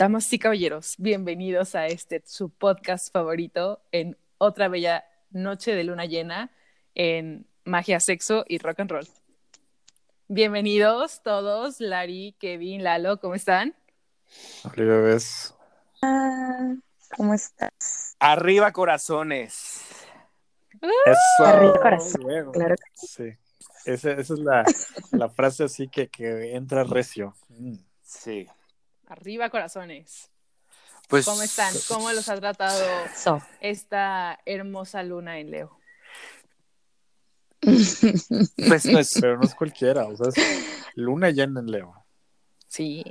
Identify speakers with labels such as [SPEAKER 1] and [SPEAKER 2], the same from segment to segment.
[SPEAKER 1] Damas y caballeros, bienvenidos a este su podcast favorito en otra bella noche de luna llena en magia, sexo y rock and roll. Bienvenidos todos, Lari, Kevin, Lalo, ¿cómo están?
[SPEAKER 2] Hola, bebés.
[SPEAKER 3] Ah, ¿Cómo estás?
[SPEAKER 4] Arriba corazones.
[SPEAKER 2] Eso.
[SPEAKER 3] Arriba corazón,
[SPEAKER 2] Luego.
[SPEAKER 3] claro
[SPEAKER 2] Sí. Esa, esa es la, la frase así que, que entra recio. Mm.
[SPEAKER 4] Sí.
[SPEAKER 1] Arriba corazones.
[SPEAKER 4] Pues.
[SPEAKER 1] ¿Cómo están? ¿Cómo los ha tratado
[SPEAKER 3] Eso.
[SPEAKER 1] esta hermosa luna en Leo?
[SPEAKER 4] Pues, pues,
[SPEAKER 2] Pero no es cualquiera, o sea, es luna llena en Leo.
[SPEAKER 1] Sí.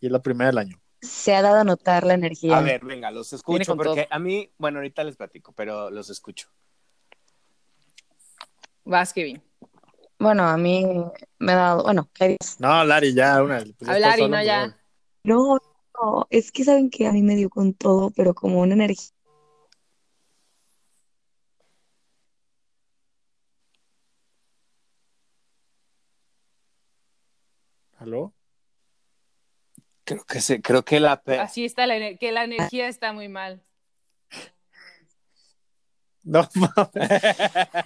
[SPEAKER 2] Y es la primera del año.
[SPEAKER 3] Se ha dado a notar la energía.
[SPEAKER 4] a ver, venga, los escucho porque
[SPEAKER 1] todo.
[SPEAKER 4] a mí, bueno, ahorita les platico, pero los escucho.
[SPEAKER 1] Vas, Kevin.
[SPEAKER 3] Bueno, a mí me ha dado, bueno, ¿qué dices?
[SPEAKER 2] No, Lari, ya, una. pues estás
[SPEAKER 1] Lari, no, ya.
[SPEAKER 3] No, no, es que saben que a mí me dio con todo, pero como una energía.
[SPEAKER 2] ¿Aló?
[SPEAKER 4] Creo que se, creo que la
[SPEAKER 1] Así está, la, que la energía está muy mal.
[SPEAKER 2] No,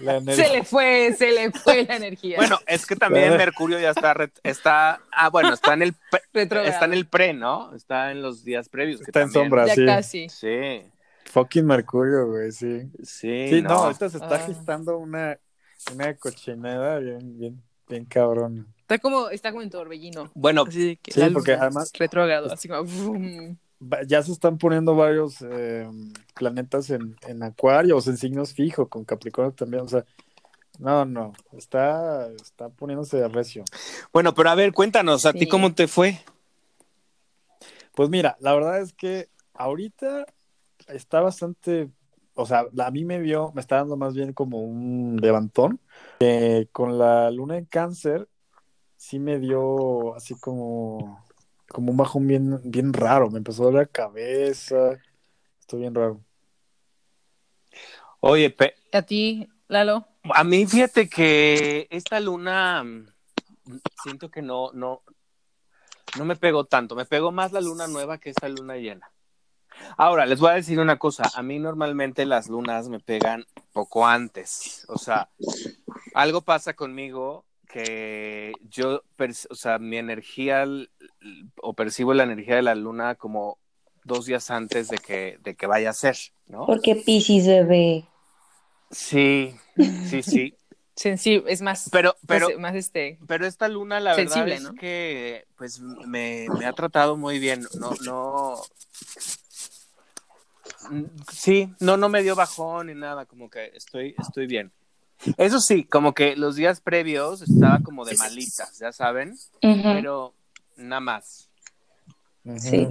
[SPEAKER 2] mames.
[SPEAKER 1] Se le fue, se le fue la energía.
[SPEAKER 4] Bueno, es que también Mercurio ya está, está, ah, bueno, está en el, está en el pre, ¿no? Está en los días previos. que
[SPEAKER 2] Está en sombra,
[SPEAKER 1] ya
[SPEAKER 2] sí.
[SPEAKER 1] casi.
[SPEAKER 4] Sí,
[SPEAKER 2] Fucking Mercurio, güey, sí.
[SPEAKER 4] sí,
[SPEAKER 2] Sí, no,
[SPEAKER 4] no.
[SPEAKER 2] ahorita se está
[SPEAKER 1] Ah.
[SPEAKER 2] gestando una, una cochinada bien, bien, bien cabrón.
[SPEAKER 1] Está como, está como en torbellino.
[SPEAKER 4] Bueno,
[SPEAKER 1] Así que
[SPEAKER 2] Sí, porque además-
[SPEAKER 1] Retrógrado, así como.
[SPEAKER 2] Ya se están poniendo varios eh, planetas en, en Acuario, o sea, en signos fijos, con Capricornio también, o sea, no, no, está, está poniéndose de recio.
[SPEAKER 4] bueno, pero a ver, cuéntanos, ¿a ti cómo te fue?
[SPEAKER 2] Pues mira, la verdad es que ahorita está bastante, o sea, a mí me vio, me está dando más bien como un levantón, que con la luna en cáncer, sí me dio así como, como un bajón bien, bien raro, me empezó a doler la cabeza, estoy bien raro.
[SPEAKER 4] Oye, pe-
[SPEAKER 1] A ti, Lalo.
[SPEAKER 4] A mí, fíjate que esta luna siento que no, no, no me pegó tanto. Me pegó más la luna nueva que esta luna llena. Ahora, les voy a decir una cosa. A mí normalmente las lunas me pegan poco antes. O sea, algo pasa conmigo que yo, o sea, mi energía o percibo la energía de la luna como dos días antes de que, de que vaya a ser, ¿no?
[SPEAKER 3] Porque Piscis, bebé.
[SPEAKER 4] Sí, sí, sí.
[SPEAKER 1] Sensible, es más,
[SPEAKER 4] Pero, pero,
[SPEAKER 1] más, más este.
[SPEAKER 4] Pero esta luna, la
[SPEAKER 1] Sensible,
[SPEAKER 4] verdad es
[SPEAKER 1] ¿no?
[SPEAKER 4] que pues me, me ha tratado muy bien. No, no. Mm, Sí, no, no me dio bajón ni nada, como que estoy, estoy bien. Eso sí, como que los días previos estaba como de malitas, ya saben, pero nada más.
[SPEAKER 3] Sí.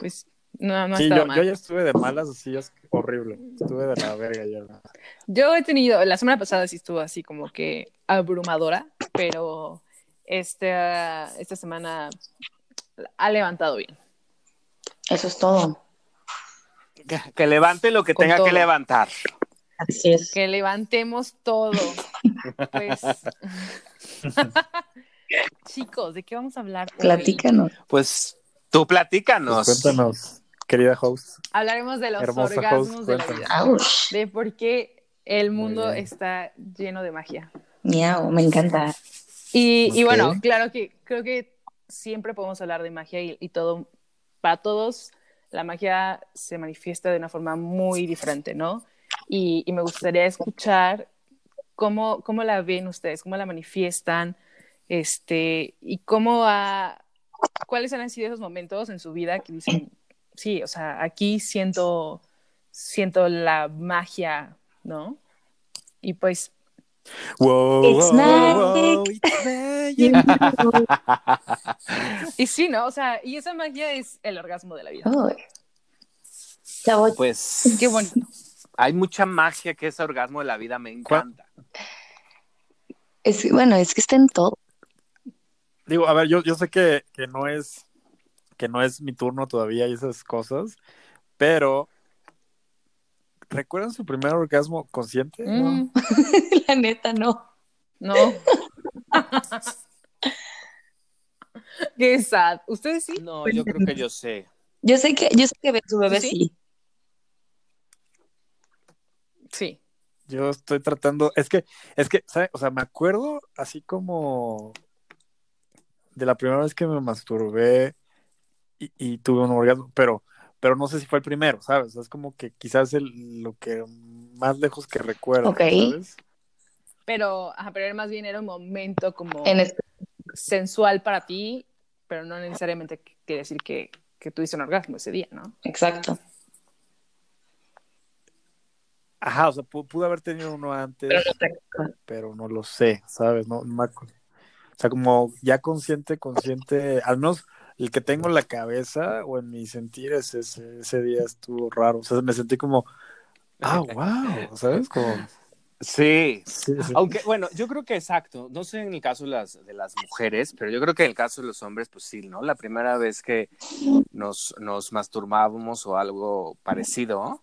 [SPEAKER 1] Pues no, no
[SPEAKER 2] Sí, yo,
[SPEAKER 1] mal.
[SPEAKER 2] yo ya estuve de malas, así es horrible. Estuve de la verga ya.
[SPEAKER 1] Yo he tenido, la semana pasada sí estuvo así como que abrumadora, pero esta, esta semana ha levantado bien.
[SPEAKER 3] Eso es todo.
[SPEAKER 4] Que, que levante lo que
[SPEAKER 1] Con
[SPEAKER 4] tenga
[SPEAKER 1] todo.
[SPEAKER 4] que levantar.
[SPEAKER 3] Así es.
[SPEAKER 1] Que levantemos todo. Pues. Chicos, ¿de qué vamos a hablar hoy?
[SPEAKER 3] Platícanos.
[SPEAKER 4] Pues tú platícanos.
[SPEAKER 2] Pues cuéntanos, querida host.
[SPEAKER 1] Hablaremos de los
[SPEAKER 2] Hermosa
[SPEAKER 1] orgasmos
[SPEAKER 2] host,
[SPEAKER 1] de la vida.
[SPEAKER 3] Ouch.
[SPEAKER 1] De por qué el mundo está lleno de magia.
[SPEAKER 3] Miau, me encanta.
[SPEAKER 1] Y, bueno, claro que creo que siempre podemos hablar de magia y, y todo, para todos la magia se manifiesta de una forma muy diferente, ¿no? Y, y me gustaría escuchar cómo, cómo la ven ustedes, cómo la manifiestan, este, y cómo ha, cuáles han sido esos momentos en su vida que dicen, sí, o sea, aquí siento, siento la magia, ¿no? Y pues
[SPEAKER 2] Wow,
[SPEAKER 3] It's
[SPEAKER 2] wow,
[SPEAKER 3] magic.
[SPEAKER 2] wow, it's magic.
[SPEAKER 1] Y sí, ¿no? O sea, y esa magia es el orgasmo de la vida.
[SPEAKER 3] Chavo,
[SPEAKER 4] Pues
[SPEAKER 1] Qué bonito.
[SPEAKER 4] Hay mucha magia que ese orgasmo de la vida me encanta.
[SPEAKER 3] es, bueno, es que está en todo.
[SPEAKER 2] Digo, a ver, yo, yo sé que, que no es que no es mi turno todavía y esas cosas, pero ¿recuerdan su primer orgasmo consciente?
[SPEAKER 1] Mm,
[SPEAKER 3] La neta, no.
[SPEAKER 1] no. Qué sad. ¿Ustedes sí?
[SPEAKER 4] No, yo creo que yo sé.
[SPEAKER 3] Yo sé que, yo sé que su bebé
[SPEAKER 1] ¿Sí?
[SPEAKER 3] sí.
[SPEAKER 1] Sí.
[SPEAKER 2] Yo estoy tratando, es que, es que, ¿sabes? O sea, me acuerdo así como de la primera vez que me masturbé y, y tuve un orgasmo, pero, pero no sé si fue el primero, ¿sabes? Es como que quizás el, lo que más lejos que recuerdo,
[SPEAKER 3] Ok.
[SPEAKER 2] ¿sabes?
[SPEAKER 1] Pero, ajá, pero más bien era un momento como
[SPEAKER 3] En
[SPEAKER 1] sensual para ti, pero no necesariamente quiere decir que, que tuviste un orgasmo ese día, ¿no?
[SPEAKER 3] Exacto.
[SPEAKER 2] Ajá, o sea, pu- pude haber tenido uno antes,
[SPEAKER 3] Pero no sé.
[SPEAKER 2] pero no lo sé, ¿sabes? No, no me acu- o sea, como ya consciente, consciente, al menos el que tengo en la cabeza o en mis sentires ese, ese día estuvo raro, o sea, me sentí como, ah, wow, ¿sabes? Como,
[SPEAKER 4] Sí.
[SPEAKER 2] sí, sí.
[SPEAKER 4] Aunque, bueno, yo creo que exacto. No sé en el caso de las, de las mujeres, pero yo creo que en el caso de los hombres, pues sí, ¿no? La primera vez que nos, nos masturbábamos o algo parecido,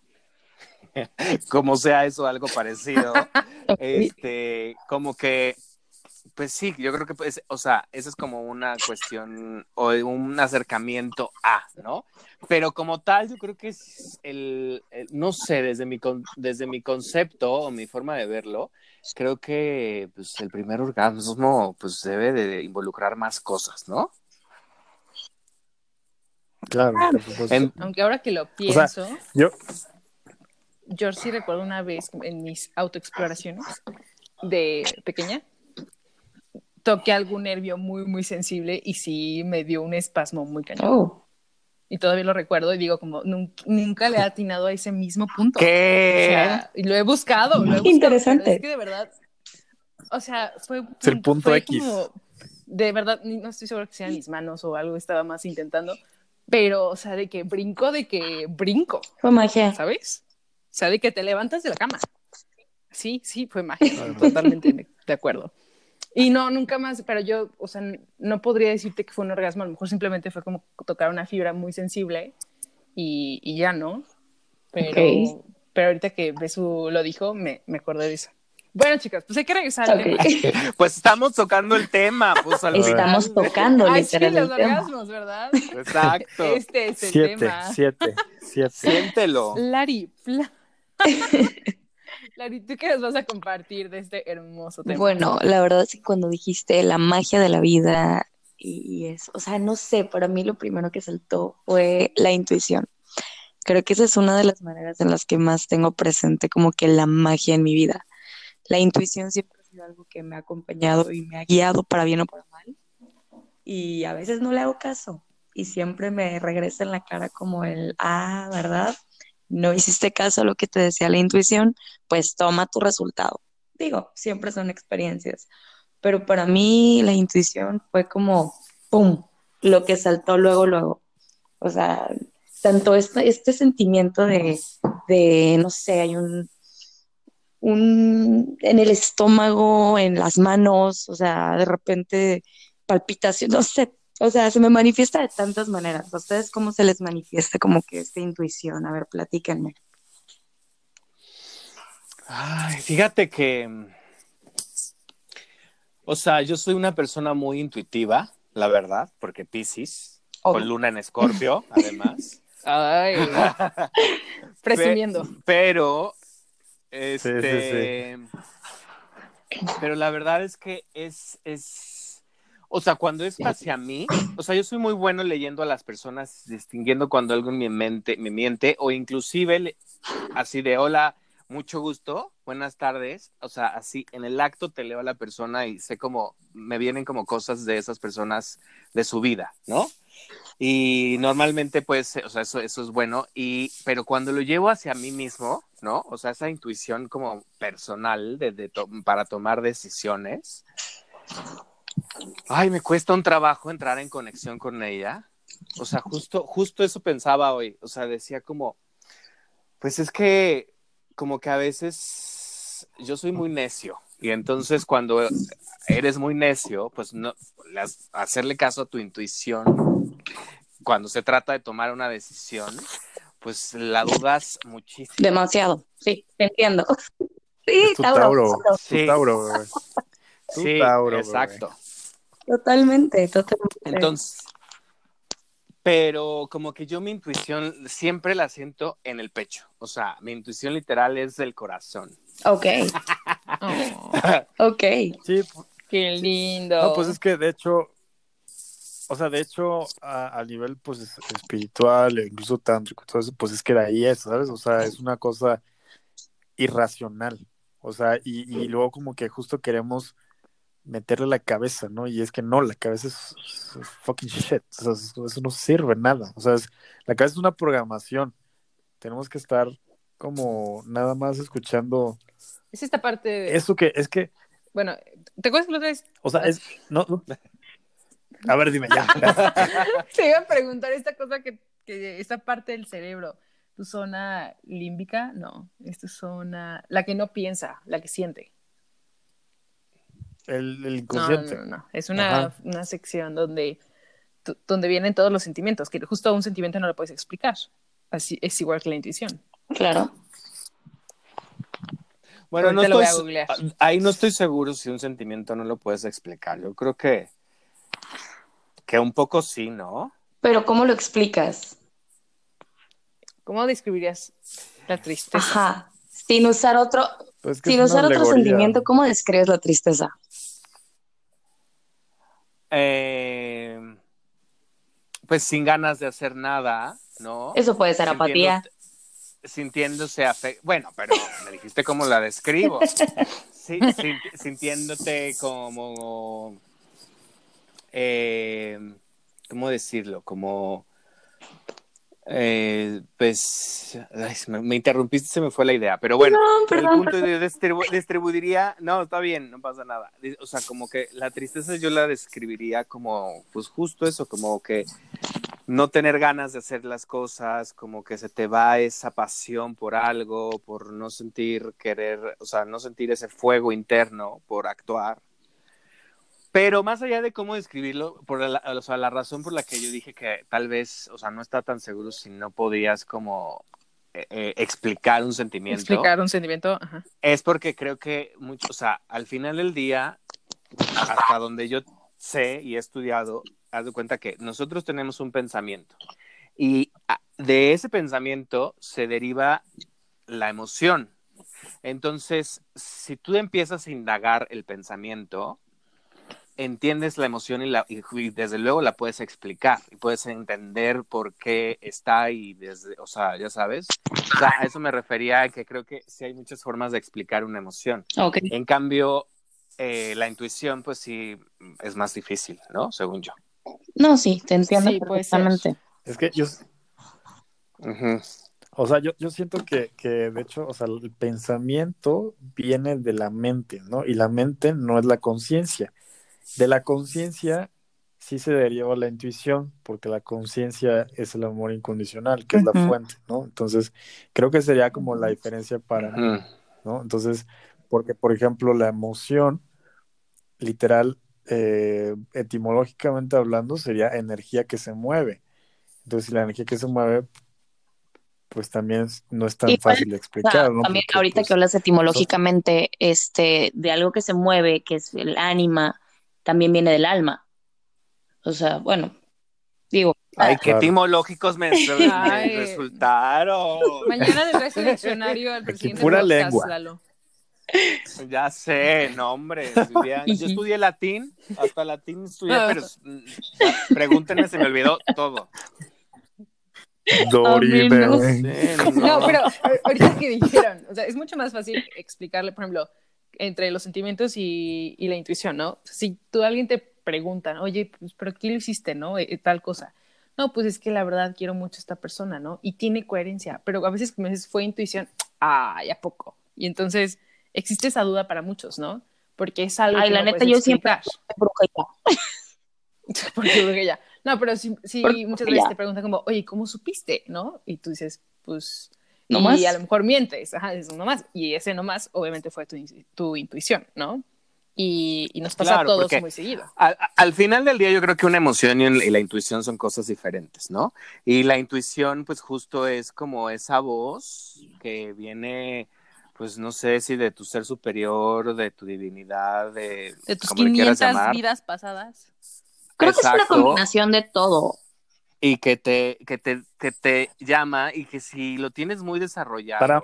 [SPEAKER 4] como sea eso, algo parecido, este, como que, pues sí, yo creo que, pues, o sea, esa es como una cuestión o un acercamiento a, ¿no? Pero como tal, yo creo que es el, el- no sé, desde mi, con- desde mi concepto o mi forma de verlo, creo que pues, el primer orgasmo pues debe de involucrar más cosas, ¿no?
[SPEAKER 2] Claro, por supuesto.
[SPEAKER 4] En-
[SPEAKER 1] Aunque ahora que lo
[SPEAKER 2] sea,
[SPEAKER 1] pienso,
[SPEAKER 2] Yo,
[SPEAKER 1] yo sí recuerdo una vez en mis autoexploraciones de pequeña, toqué algún nervio muy, muy sensible y sí me dio un espasmo muy cañón.
[SPEAKER 3] Oh,
[SPEAKER 1] Y todavía lo recuerdo y digo como, "Nun- nunca le he atinado a ese mismo punto. O
[SPEAKER 4] ¿Qué?
[SPEAKER 1] sea, y lo he buscado, lo he buscado,
[SPEAKER 3] Interesante.
[SPEAKER 1] es que de verdad, o sea, fue,
[SPEAKER 2] Es el punto
[SPEAKER 1] fue
[SPEAKER 2] X.
[SPEAKER 1] como- de verdad, no estoy segura que sean mis manos o algo, estaba más intentando, pero, o sea, de que brinco, de que brinco,
[SPEAKER 3] fue magia.
[SPEAKER 1] ¿sabes? O sea, de que te levantas de la cama. Sí, sí, fue mágico, totalmente de- acuerdo. Y no, nunca más, pero yo, o sea, no podría decirte que fue un orgasmo, a lo mejor simplemente fue como tocar una fibra muy sensible y, y ya, ¿no? Pero,
[SPEAKER 3] Ok.
[SPEAKER 1] pero ahorita que Besu lo dijo, me, me acordé de eso. Bueno, chicas, pues hay que regresar.
[SPEAKER 4] Pues estamos tocando el tema, pues al
[SPEAKER 3] Estamos
[SPEAKER 4] final.
[SPEAKER 3] tocando
[SPEAKER 1] Ay, sí, los
[SPEAKER 3] el tema.
[SPEAKER 1] orgasmos, ¿verdad?
[SPEAKER 4] Exacto.
[SPEAKER 1] Este es el
[SPEAKER 2] siete,
[SPEAKER 1] tema.
[SPEAKER 2] siete, siete.
[SPEAKER 4] Siéntelo.
[SPEAKER 1] Lari, pla- Lari, ¿tú qué nos vas a compartir de este hermoso tema?
[SPEAKER 3] Bueno, la verdad es que cuando dijiste la magia de la vida y, y eso, o sea, no sé, para mí lo primero que saltó fue la intuición. Creo que esa es una de las maneras en las que más tengo presente como que la magia en mi vida. La intuición siempre ha sido algo que me ha acompañado y me ha guiado para bien o para mal. Y a veces no le hago caso y siempre me regresa en la cara como el, ah, ¿verdad? No hiciste caso a lo que te decía la intuición, pues toma tu resultado. Digo, siempre son experiencias, pero para mí la intuición fue como, ¡pum!, lo que saltó luego, luego. O sea, tanto este, este sentimiento de, de, no sé, hay un, un, en el estómago, en las manos, o sea, de repente palpitación, no sé, o sea, se me manifiesta de tantas maneras. ¿A ustedes cómo se les manifiesta como que esta intuición? A ver, platíquenme.
[SPEAKER 4] Ay, fíjate que, o sea, yo soy una persona muy intuitiva, la verdad, porque Piscis, con luna en Escorpio, además.
[SPEAKER 1] Ay, presumiendo.
[SPEAKER 4] Pe- pero, este, pero la verdad es que es, es, o sea, cuando es hacia mí, o sea, yo soy muy bueno leyendo a las personas, distinguiendo cuando algo en mi mente me miente, o inclusive así de hola, mucho gusto, buenas tardes, o sea, así en el acto te leo a la persona y sé como, me vienen como cosas de esas personas, de su vida, ¿no? Y normalmente, pues, o sea, eso, eso es bueno, y, pero cuando lo llevo hacia mí mismo, ¿no? O sea, esa intuición como personal de, de to- para tomar decisiones, ay, me cuesta un trabajo entrar en conexión con ella. O sea, justo, justo eso pensaba hoy, o sea, decía como, pues es que, como que a veces yo soy muy necio, y entonces cuando eres muy necio, pues no, las- hacerle caso a tu intuición cuando se trata de tomar una decisión, pues la dudas muchísimo.
[SPEAKER 3] Demasiado, sí, te entiendo. Sí,
[SPEAKER 2] Es tu Tauro,
[SPEAKER 3] Tauro.
[SPEAKER 2] tu
[SPEAKER 4] Sí.
[SPEAKER 2] Tauro, bebé. Tu
[SPEAKER 4] Sí,
[SPEAKER 2] Tauro, bebé.
[SPEAKER 3] Totalmente, totalmente.
[SPEAKER 4] Entonces, pero como que yo mi intuición siempre la siento en el pecho. O sea, mi intuición literal es del corazón.
[SPEAKER 3] Ok,
[SPEAKER 1] Oh,
[SPEAKER 3] ok.
[SPEAKER 2] Sí,
[SPEAKER 1] qué lindo.
[SPEAKER 2] no, pues es que de hecho, o sea, de hecho, a, a nivel pues es- espiritual, e incluso tántrico, todo eso, pues es que de ahí es, ¿sabes? O sea, es una cosa irracional. O sea, y, y luego como que justo queremos meterle la cabeza, ¿no? Y es que no, la cabeza es, es fucking shit. O sea, eso, no sirve nada. O sea, es- la cabeza es una programación. Tenemos que estar como nada más escuchando
[SPEAKER 1] Es esta parte de...
[SPEAKER 2] eso que es que,
[SPEAKER 1] Bueno, ¿te acuerdas que la otra vez
[SPEAKER 2] o sea, es no, no. A ver, dime ya.
[SPEAKER 1] te iba a preguntar esta cosa que, que esta parte del cerebro, tu zona límbica, no, es tu zona, la que no piensa, la que siente.
[SPEAKER 2] El, el
[SPEAKER 1] No, no, no, no, es una, una sección donde, donde vienen todos los sentimientos, que justo un sentimiento no lo puedes explicar. Así es igual que la intuición.
[SPEAKER 3] Claro.
[SPEAKER 4] Bueno, no
[SPEAKER 1] Ahorita
[SPEAKER 4] estoy,
[SPEAKER 1] googlear.
[SPEAKER 4] ahí no estoy seguro si un sentimiento no lo puedes explicar. Yo creo que, que un poco sí, ¿no?
[SPEAKER 3] Pero ¿cómo lo explicas?
[SPEAKER 1] ¿Cómo describirías la tristeza?
[SPEAKER 3] Ajá. Sin usar otro,
[SPEAKER 2] Pues
[SPEAKER 3] sin usar otro sentimiento, ¿cómo describes la tristeza?
[SPEAKER 4] Eh, pues sin ganas de hacer nada, ¿no?
[SPEAKER 3] Eso puede ser apatía.
[SPEAKER 4] Sintiéndose afe- Bueno, pero me dijiste cómo la describo. Sí, sin- sintiéndote como. eh, ¿Cómo decirlo? Como. Eh, pues. ay, me, me interrumpiste, se me fue la idea. Pero bueno,
[SPEAKER 3] Perdón,
[SPEAKER 4] el
[SPEAKER 3] perdón.
[SPEAKER 4] punto de distribu- distribuiría. No, está bien, no pasa nada. O sea, como que la tristeza yo la describiría como. Pues justo eso, como que no tener ganas de hacer las cosas, como que se te va esa pasión por algo, por no sentir querer, o sea, no sentir ese fuego interno por actuar. Pero más allá de cómo describirlo, por la, o sea, la razón por la que yo dije que tal vez, o sea, no está tan seguro si no podías como eh, eh, explicar un sentimiento,
[SPEAKER 1] Explicar un sentimiento, ajá.
[SPEAKER 4] es porque creo que mucho, o sea, al final del día, hasta donde yo sé y he estudiado, haz de cuenta que nosotros tenemos un pensamiento y de ese pensamiento se deriva la emoción. Entonces, si tú empiezas a indagar el pensamiento, entiendes la emoción y, la, y, y desde luego la puedes explicar y puedes entender por qué está y desde, o sea, ya sabes. O sea, a eso me refería que creo que sí hay muchas formas de explicar una emoción. En cambio, eh, la intuición, pues sí, es más difícil, ¿no? Según yo.
[SPEAKER 3] No, sí, te entiendo
[SPEAKER 1] Sí,
[SPEAKER 3] perfectamente.
[SPEAKER 2] Es que yo, o sea, yo, yo siento que, que de hecho, o sea, el pensamiento viene de la mente, ¿no? Y la mente no es la conciencia. De la conciencia sí se deriva la intuición, porque la conciencia es el amor incondicional, que es la fuente, ¿no? Entonces, creo que sería como la diferencia para. ¿no? Entonces, porque, por ejemplo, la emoción, literal, eh, etimológicamente hablando, sería energía que se mueve. Entonces, si la energía que se mueve, pues también no es tan fácil de
[SPEAKER 3] O sea,
[SPEAKER 2] explicar, ¿no?
[SPEAKER 3] también
[SPEAKER 2] Porque,
[SPEAKER 3] ahorita
[SPEAKER 2] pues,
[SPEAKER 3] que hablas etimológicamente, este, de algo que se mueve, que es el ánima, también viene del alma. O sea, bueno, digo,
[SPEAKER 4] Ay, qué
[SPEAKER 2] Claro.
[SPEAKER 4] etimológicos me,
[SPEAKER 1] Ay.
[SPEAKER 4] resultaron.
[SPEAKER 1] Mañana le traes el diccionario al presidente
[SPEAKER 2] pura
[SPEAKER 1] podcast,
[SPEAKER 2] lengua.
[SPEAKER 1] Lalo.
[SPEAKER 4] Ya sé, no, hombre. yo estudié latín, hasta latín estudié,
[SPEAKER 1] Ah.
[SPEAKER 4] pero mm, pregúntenme, se me olvidó todo.
[SPEAKER 2] Dori,
[SPEAKER 3] Amén, ¿no?
[SPEAKER 1] pero a- ahorita que dijeron, o sea, es mucho más fácil explicarle, por ejemplo, entre los sentimientos y, y la intuición, ¿no? Si tú alguien te pregunta, oye, pues, ¿pero qué lo hiciste, no? Eh, tal cosa. No, pues es que la verdad quiero mucho a esta persona, ¿no? Y tiene coherencia, pero a veces me dices, fue intuición, ay, ¿a poco? Y entonces existe esa duda para muchos, ¿no? Porque es algo
[SPEAKER 3] Ay,
[SPEAKER 1] que
[SPEAKER 3] la
[SPEAKER 1] no
[SPEAKER 3] neta, yo siempre-
[SPEAKER 1] explicar.
[SPEAKER 3] brujita.
[SPEAKER 1] Porque brujería. No, pero sí, sí
[SPEAKER 3] Porque
[SPEAKER 1] muchas veces te preguntan como, oye, ¿cómo supiste? ¿No? Y tú dices, pues...
[SPEAKER 3] No
[SPEAKER 1] y a lo mejor mientes, ajá, no más. Y ese no más, obviamente, fue tu, in- tu intuición, ¿no? Y, y nos pasa
[SPEAKER 4] Claro,
[SPEAKER 1] a todos muy seguido.
[SPEAKER 4] Al, al final del día yo creo que una emoción y, y la intuición son cosas diferentes, ¿no? Y la intuición pues justo es como esa voz que viene pues no sé si de tu ser superior, de tu divinidad, de,
[SPEAKER 1] De tus
[SPEAKER 4] como le quieras
[SPEAKER 1] 500
[SPEAKER 4] llamar,
[SPEAKER 1] vidas pasadas.
[SPEAKER 3] Creo que es una combinación de todo.
[SPEAKER 4] Y que te, que te, que te llama y que si lo tienes muy desarrollado,
[SPEAKER 2] Para-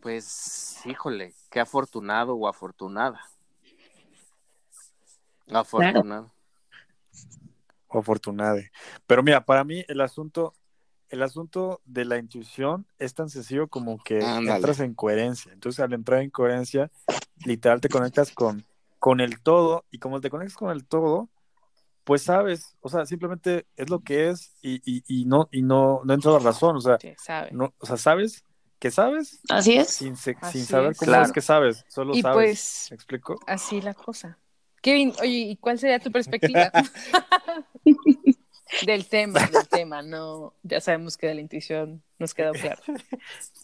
[SPEAKER 4] pues híjole, qué afortunado o afortunada. Afortunado.
[SPEAKER 2] o afortunade. Pero mira, para mí el asunto, el asunto de la intuición es tan sencillo como que
[SPEAKER 4] Ándale.
[SPEAKER 2] entras en coherencia. Entonces, al entrar en coherencia, literal te conectas con, con el todo, y como te conectas con el todo, pues sabes, o sea, simplemente es lo que es y, y, y no, y no, no entra la razón. O sea,
[SPEAKER 1] Sí, sabe.
[SPEAKER 2] no, o sea, sabes que sabes
[SPEAKER 3] Así es.
[SPEAKER 2] sin, se-
[SPEAKER 1] Así
[SPEAKER 2] sin saber
[SPEAKER 1] es.
[SPEAKER 2] cómo
[SPEAKER 4] Claro.
[SPEAKER 2] es que sabes, solo
[SPEAKER 1] Y
[SPEAKER 2] sabes.
[SPEAKER 1] pues
[SPEAKER 2] ¿Me explico?
[SPEAKER 1] así la cosa. Kevin, oye, ¿y cuál sería tu perspectiva? del tema, del tema, no, ya sabemos que de la intuición nos quedó claro.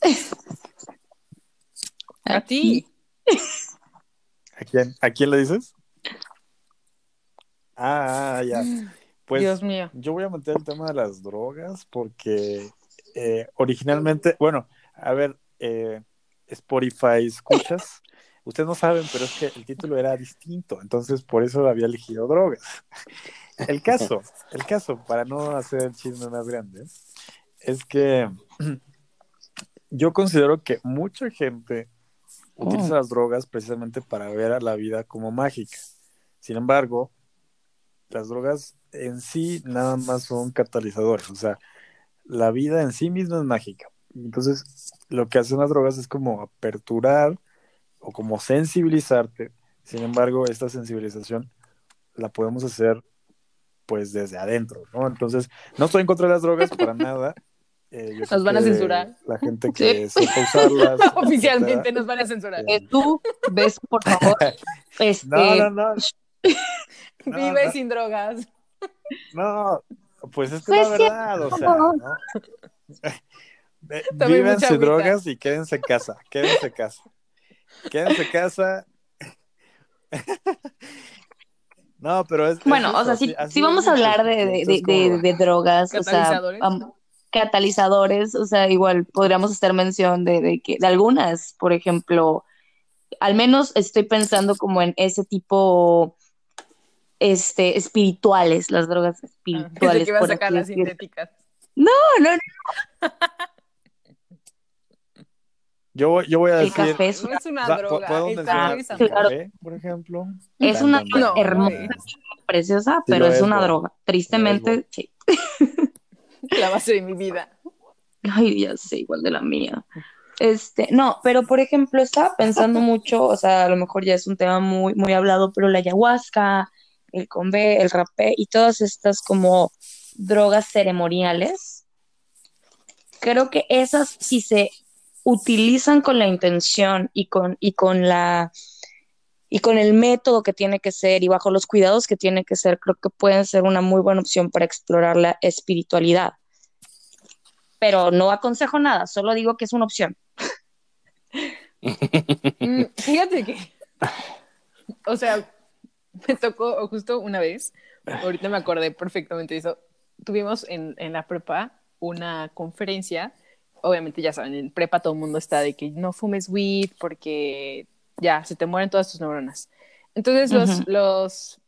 [SPEAKER 1] A ti.
[SPEAKER 2] ¿A quién, ¿A quién le dices? Ah, ah, ya. Pues
[SPEAKER 1] Dios mío.
[SPEAKER 2] yo voy a meter el tema de las drogas porque eh, originalmente, bueno, a ver, eh, Spotify, escuchas, ustedes no saben, pero es que el título era distinto, entonces por eso había elegido drogas. El caso, el caso, para no hacer el chisme más grande, es que yo considero que mucha gente utiliza las drogas precisamente para ver a la vida como mágica. Sin embargo, las drogas en sí nada más son catalizadores, o sea, la vida en sí misma es mágica. Entonces, lo que hacen las drogas es como aperturar o como sensibilizarte. Sin embargo, esta sensibilización la podemos hacer pues desde adentro, ¿no? Entonces, no estoy en contra de las drogas para nada. Eh,
[SPEAKER 1] Nos van a censurar.
[SPEAKER 2] La gente que sepa usarlas.
[SPEAKER 1] Oficialmente
[SPEAKER 2] etcétera.
[SPEAKER 1] nos van a censurar.
[SPEAKER 2] Eh,
[SPEAKER 3] tú ves, por favor, este,
[SPEAKER 2] No, no, no. No,
[SPEAKER 1] Vive
[SPEAKER 2] no.
[SPEAKER 1] sin drogas.
[SPEAKER 2] No, pues es que
[SPEAKER 3] Pues
[SPEAKER 2] la
[SPEAKER 3] sí,
[SPEAKER 2] verdad, o sea,
[SPEAKER 3] no.
[SPEAKER 2] Eh, sin
[SPEAKER 1] agüita.
[SPEAKER 2] drogas y quédense en casa, quédense en casa. Quédense en casa. No, pero es. es
[SPEAKER 3] Bueno, o sea, si, si vamos a hablar de, de, de,
[SPEAKER 2] como-
[SPEAKER 3] de- de drogas, o sea,
[SPEAKER 1] Catalizadores.
[SPEAKER 3] o sea, igual podríamos hacer mención de, de que de algunas, por ejemplo, al menos estoy pensando como en ese tipo este espirituales, las drogas
[SPEAKER 1] Pensé
[SPEAKER 3] espirituales.
[SPEAKER 1] que iba a sacar las sintéticas.
[SPEAKER 3] No, no, no,
[SPEAKER 2] Yo, voy- yo voy a
[SPEAKER 3] el
[SPEAKER 2] decir.
[SPEAKER 3] café es,
[SPEAKER 1] No es una droga.
[SPEAKER 2] ¿puedo
[SPEAKER 1] está
[SPEAKER 2] mencionar.
[SPEAKER 3] Claro.
[SPEAKER 2] café, por ejemplo?
[SPEAKER 3] es una
[SPEAKER 1] No,
[SPEAKER 3] hermosa, preciosa,
[SPEAKER 2] Sí,
[SPEAKER 3] pero es
[SPEAKER 2] es,
[SPEAKER 3] una droga. Tristemente, sí.
[SPEAKER 1] La base de mi vida.
[SPEAKER 3] Ay, ya sé, igual de la mía. Este, no, pero por ejemplo, estaba pensando mucho, o sea, a lo mejor ya es un tema muy, muy hablado, pero la ayahuasca, el convé, el rapé y todas estas como drogas ceremoniales, creo que esas si se utilizan con la intención y con, y con la y con el método que tiene que ser y bajo los cuidados que tiene que ser, creo que pueden ser una muy buena opción para explorar la espiritualidad pero no aconsejo nada, solo digo que es una opción.
[SPEAKER 1] Mm, Fíjate que, o sea, me tocó justo una vez, ahorita me acordé perfectamente de eso, tuvimos en, en la prepa una conferencia, obviamente ya saben, en prepa todo el mundo está de que no fumes weed porque ya, se te mueren todas tus neuronas. Entonces los, los,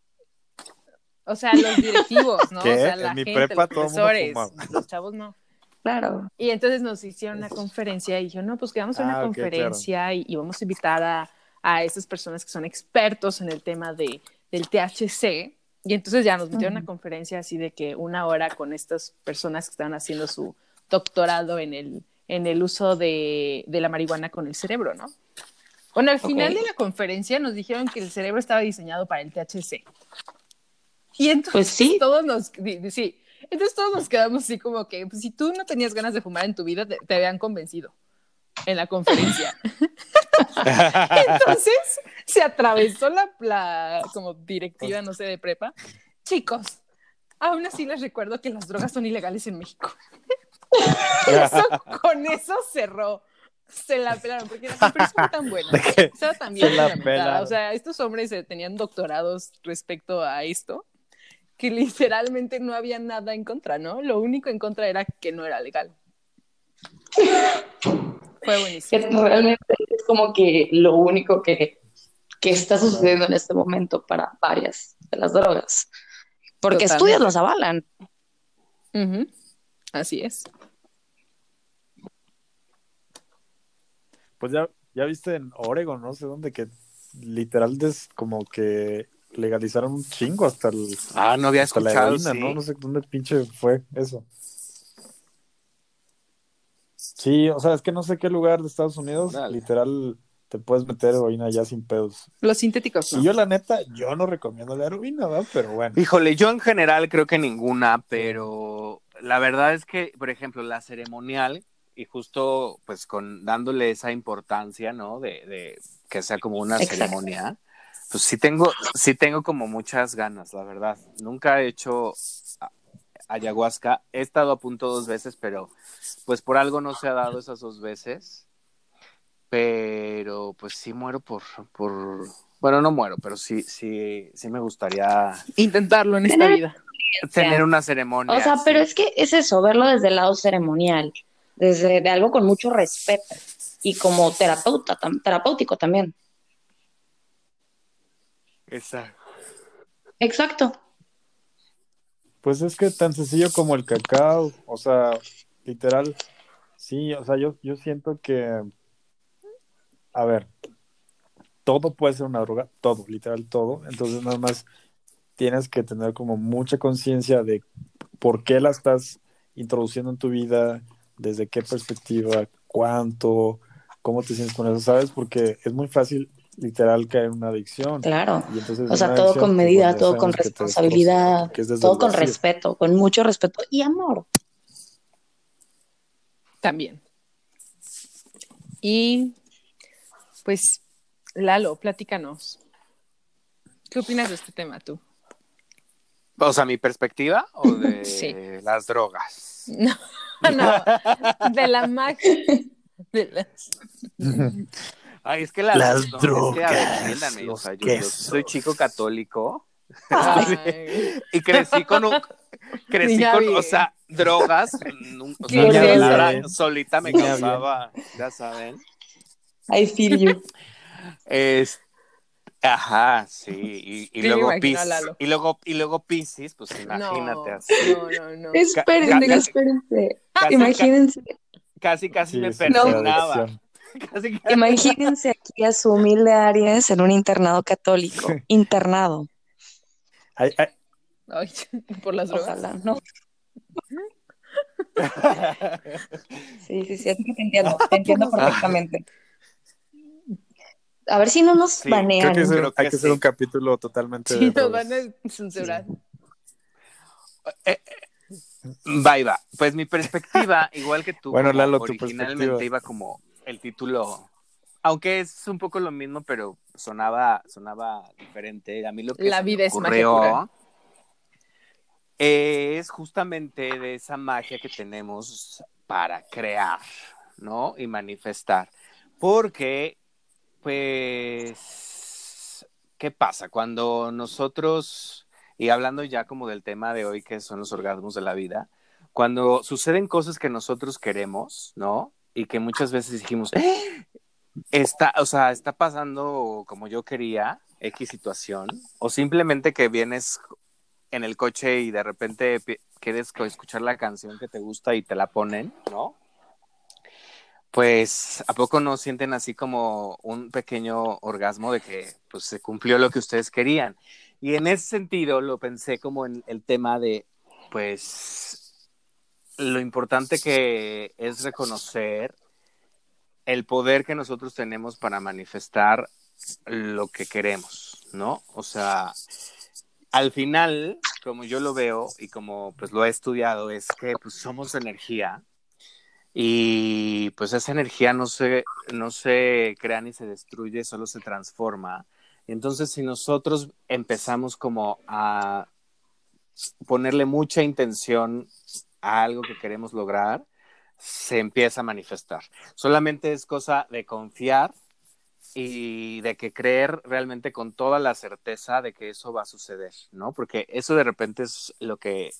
[SPEAKER 1] o sea, los directivos, ¿no?
[SPEAKER 2] ¿Qué?
[SPEAKER 1] O sea, la
[SPEAKER 2] En mi
[SPEAKER 1] gente,
[SPEAKER 2] prepa
[SPEAKER 1] los
[SPEAKER 2] todo el mundo
[SPEAKER 1] profesores, los chavos no.
[SPEAKER 3] Claro.
[SPEAKER 1] Y entonces nos hicieron una conferencia y yo, no, pues que vamos a una
[SPEAKER 2] Ah,
[SPEAKER 1] conferencia y, y vamos a invitar a, a esas personas que son expertos en el tema de, del THC. Y entonces ya nos metieron a una conferencia así de que una hora con estas personas que estaban haciendo su doctorado en el, en el uso de, de la marihuana con el cerebro, ¿no? Bueno, al final de la conferencia nos dijeron que el cerebro estaba diseñado para el THC. Y entonces
[SPEAKER 3] Pues sí.
[SPEAKER 1] todos nos, sí, entonces todos nos quedamos así como que, pues, si tú no tenías ganas de fumar en tu vida, te, te habían convencido en la conferencia. Entonces se atravesó la, la como directiva, no sé, de prepa. Chicos, aún así les recuerdo que las drogas son ilegales en México. Eso, con eso cerró. Se la pelaron, porque la conferencia fue tan buena.
[SPEAKER 2] ¿De qué?
[SPEAKER 1] Estaba tan bien
[SPEAKER 2] Se la pelaron.
[SPEAKER 1] O sea, estos hombres eh, tenían doctorados respecto a esto, que literalmente no había nada en contra, ¿no? Lo único en contra era que no era legal. Fue buenísimo.
[SPEAKER 3] Que realmente es como que lo único que, que está sucediendo en este momento para varias de las drogas. Porque
[SPEAKER 1] Totalmente.
[SPEAKER 3] estudios los avalan.
[SPEAKER 1] Así es.
[SPEAKER 2] Pues ya, ya viste en Oregon, no sé dónde, que literal es como que legalizaron un chingo hasta, el,
[SPEAKER 4] Ah, no había
[SPEAKER 2] hasta la
[SPEAKER 4] escuchado,
[SPEAKER 2] heroína,
[SPEAKER 4] sí.
[SPEAKER 2] ¿no? No sé dónde pinche fue eso. Sí, o sea, es que no sé qué lugar de Estados Unidos,
[SPEAKER 4] Dale.
[SPEAKER 2] literal, te puedes meter heroína ya sin pedos.
[SPEAKER 1] Los sintéticos, ¿no?
[SPEAKER 2] Y yo, la neta, yo no recomiendo la heroína, ¿verdad? Pero bueno.
[SPEAKER 4] Híjole, yo en general creo que ninguna, pero la verdad es que, por ejemplo, la ceremonial, y justo pues con dándole esa importancia, ¿no? De, de que sea como una
[SPEAKER 3] Exacto.
[SPEAKER 4] ceremonia, pues sí tengo, sí tengo como muchas ganas, la verdad. Nunca he hecho ayahuasca, he estado a punto dos veces, pero pues por algo no se ha dado esas dos veces. Pero pues sí muero por, por, bueno, no muero, pero sí, sí, sí me gustaría
[SPEAKER 1] Intentarlo en esta
[SPEAKER 3] Tener-
[SPEAKER 1] vida.
[SPEAKER 4] tener una ceremonia.
[SPEAKER 3] O sea,
[SPEAKER 4] sí.
[SPEAKER 3] pero es que es eso, verlo desde el lado ceremonial, desde de algo con mucho respeto y como terapeuta, tam- terapéutico también.
[SPEAKER 4] Exacto.
[SPEAKER 3] Exacto.
[SPEAKER 2] Pues es que tan sencillo como el cacao, o sea, literal, sí, o sea, yo, yo siento que, a ver, todo puede ser una droga, todo, literal todo, entonces nada más tienes que tener como mucha conciencia de por qué la estás introduciendo en tu vida, desde qué perspectiva, cuánto, cómo te sientes con eso, ¿sabes? Porque es muy fácil, literal, caer en una adicción.
[SPEAKER 3] Claro.
[SPEAKER 2] Y entonces
[SPEAKER 3] O sea, todo
[SPEAKER 2] adicción,
[SPEAKER 3] con medida, todo con responsabilidad,
[SPEAKER 2] que desde
[SPEAKER 3] todo con
[SPEAKER 2] vacío.
[SPEAKER 3] respeto, con mucho respeto y amor.
[SPEAKER 1] También. Y pues, Lalo, platícanos. ¿Qué opinas de este tema tú?
[SPEAKER 4] O sea, mi perspectiva o de
[SPEAKER 1] Sí.
[SPEAKER 4] las drogas.
[SPEAKER 1] No, no, de la magia. De las...
[SPEAKER 4] Ay, es que las,
[SPEAKER 2] Las
[SPEAKER 4] es que, a ver,
[SPEAKER 2] drogas,
[SPEAKER 4] entiéndanme, o
[SPEAKER 2] los
[SPEAKER 4] sea, yo, yo
[SPEAKER 2] quesos.
[SPEAKER 4] soy chico católico y crecí con un, crecí
[SPEAKER 1] Niña
[SPEAKER 4] con,
[SPEAKER 1] bien.
[SPEAKER 4] o sea, drogas, o sea, la
[SPEAKER 1] bien.
[SPEAKER 4] palabra solita me
[SPEAKER 2] Niña bien.
[SPEAKER 4] causaba, ya saben.
[SPEAKER 3] I feel you.
[SPEAKER 4] Es, ajá, sí, y, luego Pisces, y luego, y luego Pisces, pues imagínate
[SPEAKER 1] no,
[SPEAKER 4] así.
[SPEAKER 1] No, no, no.
[SPEAKER 3] Espérense, espérense.
[SPEAKER 4] casi-
[SPEAKER 3] Imagínense,
[SPEAKER 4] Casi, casi
[SPEAKER 2] Sí,
[SPEAKER 4] me
[SPEAKER 2] la adicción.
[SPEAKER 4] Casi, casi-
[SPEAKER 3] imagínense aquí a su humilde Aries en un internado católico. Internado.
[SPEAKER 2] Ay, ay,
[SPEAKER 1] Ay, por las drogas.
[SPEAKER 3] Ojalá, ¿no? Sí, sí, sí, así que te entiendo, te entiendo perfectamente. A ver si no nos
[SPEAKER 4] Sí,
[SPEAKER 3] banean.
[SPEAKER 2] creo que, ese-
[SPEAKER 4] Creo que
[SPEAKER 2] hay que hacer
[SPEAKER 4] sí.
[SPEAKER 2] un capítulo totalmente
[SPEAKER 1] Sí, nos van a censurar.
[SPEAKER 4] Va y va. Pues mi perspectiva, igual que tú,
[SPEAKER 2] Bueno, Lalo, tu
[SPEAKER 4] originalmente
[SPEAKER 2] perspectiva.
[SPEAKER 4] iba como el título, aunque es un poco lo mismo, pero sonaba, sonaba diferente. A mí lo que
[SPEAKER 1] La
[SPEAKER 4] se me
[SPEAKER 1] vida es magia
[SPEAKER 4] ocurrió es justamente de esa magia que tenemos para crear, ¿no? Y manifestar. Porque, pues, ¿qué pasa? Cuando nosotros, y hablando ya como del tema de hoy, que son los orgasmos de la vida, cuando suceden cosas que nosotros queremos, ¿no? Y que muchas veces dijimos, "Eh, está, o sea, está pasando como yo quería, X situación, o simplemente que vienes en el coche y de repente quieres escuchar la canción que te gusta y te la ponen, ¿no? Pues, ¿a poco no sienten así como un pequeño orgasmo de que pues, se cumplió lo que ustedes querían? Y en ese sentido lo pensé como en el tema de, pues, lo importante que es reconocer el poder que nosotros tenemos para manifestar lo que queremos, ¿no? O sea, al final, como yo lo veo y como pues lo he estudiado, es que pues somos energía y pues esa energía no se, no se crea ni se destruye, solo se transforma. Entonces, si nosotros empezamos como a ponerle mucha intención algo que queremos lograr, se empieza a manifestar. Solamente es cosa de confiar y de que creer realmente con toda la certeza de que eso va a suceder, ¿no? Porque eso de repente es lo que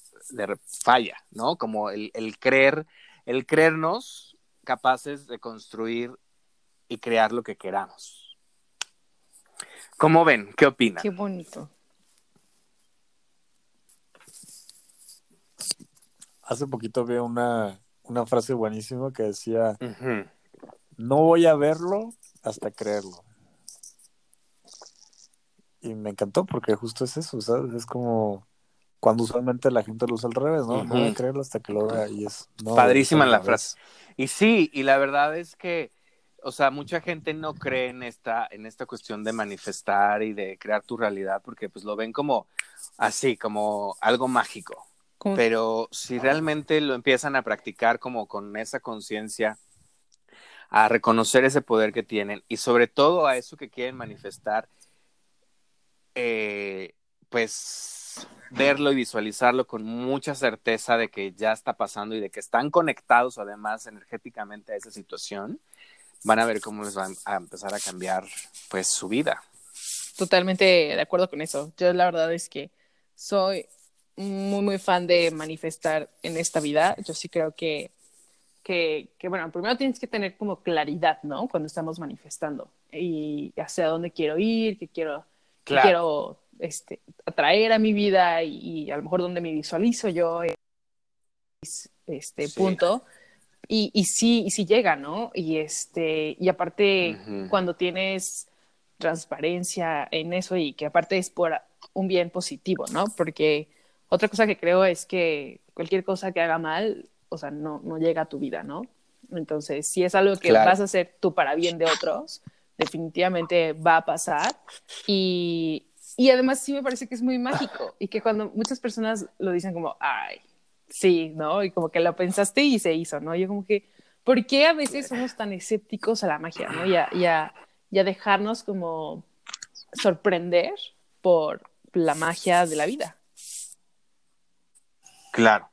[SPEAKER 4] falla, ¿no? Como el, el creer, el creernos capaces de construir y crear lo que queramos. ¿Cómo ven? ¿Qué opinan?
[SPEAKER 1] Qué bonito.
[SPEAKER 2] Hace poquito vi una, una frase buenísima que decía, no voy a verlo hasta creerlo. Y me encantó porque justo es eso, ¿sabes? Es como cuando usualmente la gente lo usa al revés, ¿no? No voy a creerlo hasta que lo vea y es... no,
[SPEAKER 4] Padrísima la frase. Y sí, y la verdad es que, o sea, mucha gente no cree en esta, en esta cuestión de manifestar y de crear tu realidad, porque pues lo ven como así, como algo mágico. Pero si realmente lo empiezan a practicar como con esa conciencia, a reconocer ese poder que tienen y sobre todo a eso que quieren manifestar, eh, pues verlo y visualizarlo con mucha certeza de que ya está pasando y de que están conectados además energéticamente a esa situación, van a ver cómo les va a empezar a cambiar pues su vida.
[SPEAKER 1] Totalmente de acuerdo con eso. Yo la verdad es que soy muy, muy fan de manifestar en esta vida. Yo sí creo que, que, que, bueno, primero tienes que tener como claridad, ¿no? Cuando estamos manifestando y hacia dónde quiero ir, qué quiero, qué
[SPEAKER 4] Claro.
[SPEAKER 1] quiero este, atraer a mi vida y, y a lo mejor dónde me visualizo yo este
[SPEAKER 4] Sí.
[SPEAKER 1] punto. Y, y sí, y sí llega, ¿no? Y este, y aparte,
[SPEAKER 4] Ujú.
[SPEAKER 1] cuando tienes transparencia en eso y que aparte es por un bien positivo, ¿no? Porque otra cosa que creo es que cualquier cosa que haga mal, o sea, no, no llega a tu vida, ¿no? Entonces, si es algo que
[SPEAKER 4] Claro.
[SPEAKER 1] vas a hacer tú para bien de otros, definitivamente va a pasar. Y, y además sí me parece que es muy mágico y que cuando muchas personas lo dicen como, ay, sí, ¿no? Y como que lo pensaste y se hizo, ¿no? Yo como que, ¿por qué a veces somos tan escépticos a la magia, ¿no? Y a, y a- y a dejarnos como sorprender por la magia de la vida.
[SPEAKER 4] Claro.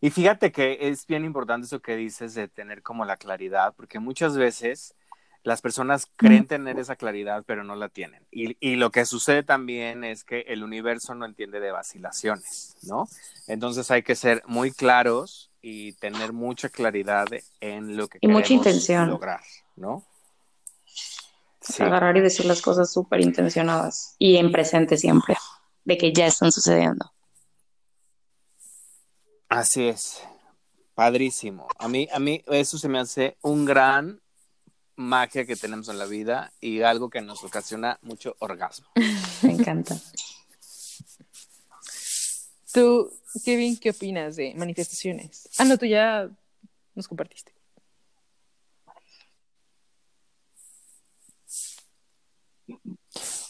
[SPEAKER 4] Y fíjate que es bien importante eso que dices de tener como la claridad, porque muchas veces las personas creen tener esa claridad, pero no la tienen. Y, y lo que sucede también es que el universo no entiende de vacilaciones, ¿no? Entonces hay que ser muy claros y tener mucha claridad en lo que
[SPEAKER 3] Y mucha
[SPEAKER 4] queremos
[SPEAKER 3] intención.
[SPEAKER 4] lograr, ¿no? Sí.
[SPEAKER 3] Agarrar y decir las cosas súper intencionadas y en presente siempre, de que ya están sucediendo.
[SPEAKER 4] Así es. Padrísimo. A mí, a mí eso se me hace un gran magia que tenemos en la vida y algo que nos ocasiona mucho orgasmo.
[SPEAKER 3] Me encanta.
[SPEAKER 1] Tú, Kevin, ¿qué opinas de manifestaciones? Ah, no, tú ya nos compartiste.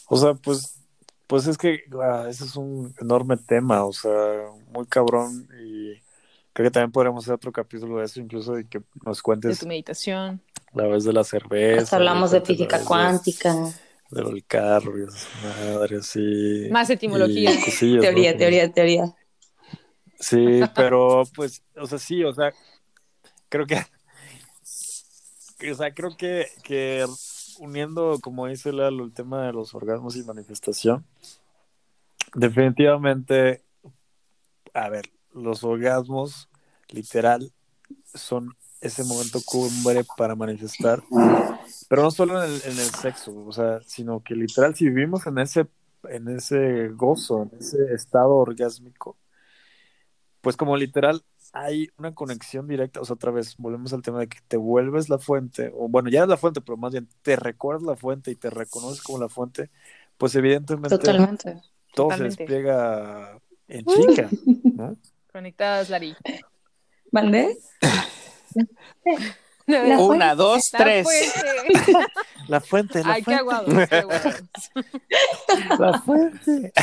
[SPEAKER 2] O sea, pues, pues es que ah, ese es un enorme tema, o sea, muy cabrón y creo que también podríamos hacer otro capítulo de eso, incluso de que nos
[SPEAKER 1] De
[SPEAKER 2] cuentes
[SPEAKER 1] tu meditación.
[SPEAKER 2] la vez de la cerveza.
[SPEAKER 3] Hasta hablamos de física
[SPEAKER 2] de-
[SPEAKER 3] cuántica.
[SPEAKER 2] De, del carro y esas madres, sí.
[SPEAKER 1] Más etimología.
[SPEAKER 2] y.
[SPEAKER 3] Teoría, teoría, teoría.
[SPEAKER 2] Sí, pero pues, o sea, sí, o sea, creo que, que, o sea, creo que, que uniendo, como dice Lalo, el tema de los orgasmos y manifestación, definitivamente, a ver, los orgasmos, literal, son ese momento cumbre para manifestar, pero no solo en el, en el sexo, o sea, sino que literal, si vivimos en ese, en ese gozo, en ese estado orgásmico, pues como literal hay una conexión directa, o sea, otra vez volvemos al tema de que te vuelves la fuente, o bueno, ya eres la fuente, pero más bien te recuerdas la fuente y te reconoces como la fuente, pues evidentemente
[SPEAKER 3] Totalmente.
[SPEAKER 2] todo
[SPEAKER 1] Totalmente.
[SPEAKER 2] se despliega en chica, ¿no?
[SPEAKER 1] Conectadas, Lari.
[SPEAKER 3] ¿Mandé? La
[SPEAKER 4] Una, dos,
[SPEAKER 1] La
[SPEAKER 4] tres.
[SPEAKER 1] fuente.
[SPEAKER 2] La fuente, la
[SPEAKER 1] Ay, qué
[SPEAKER 2] fuente,
[SPEAKER 1] aguados, qué aguados.
[SPEAKER 2] la fuente.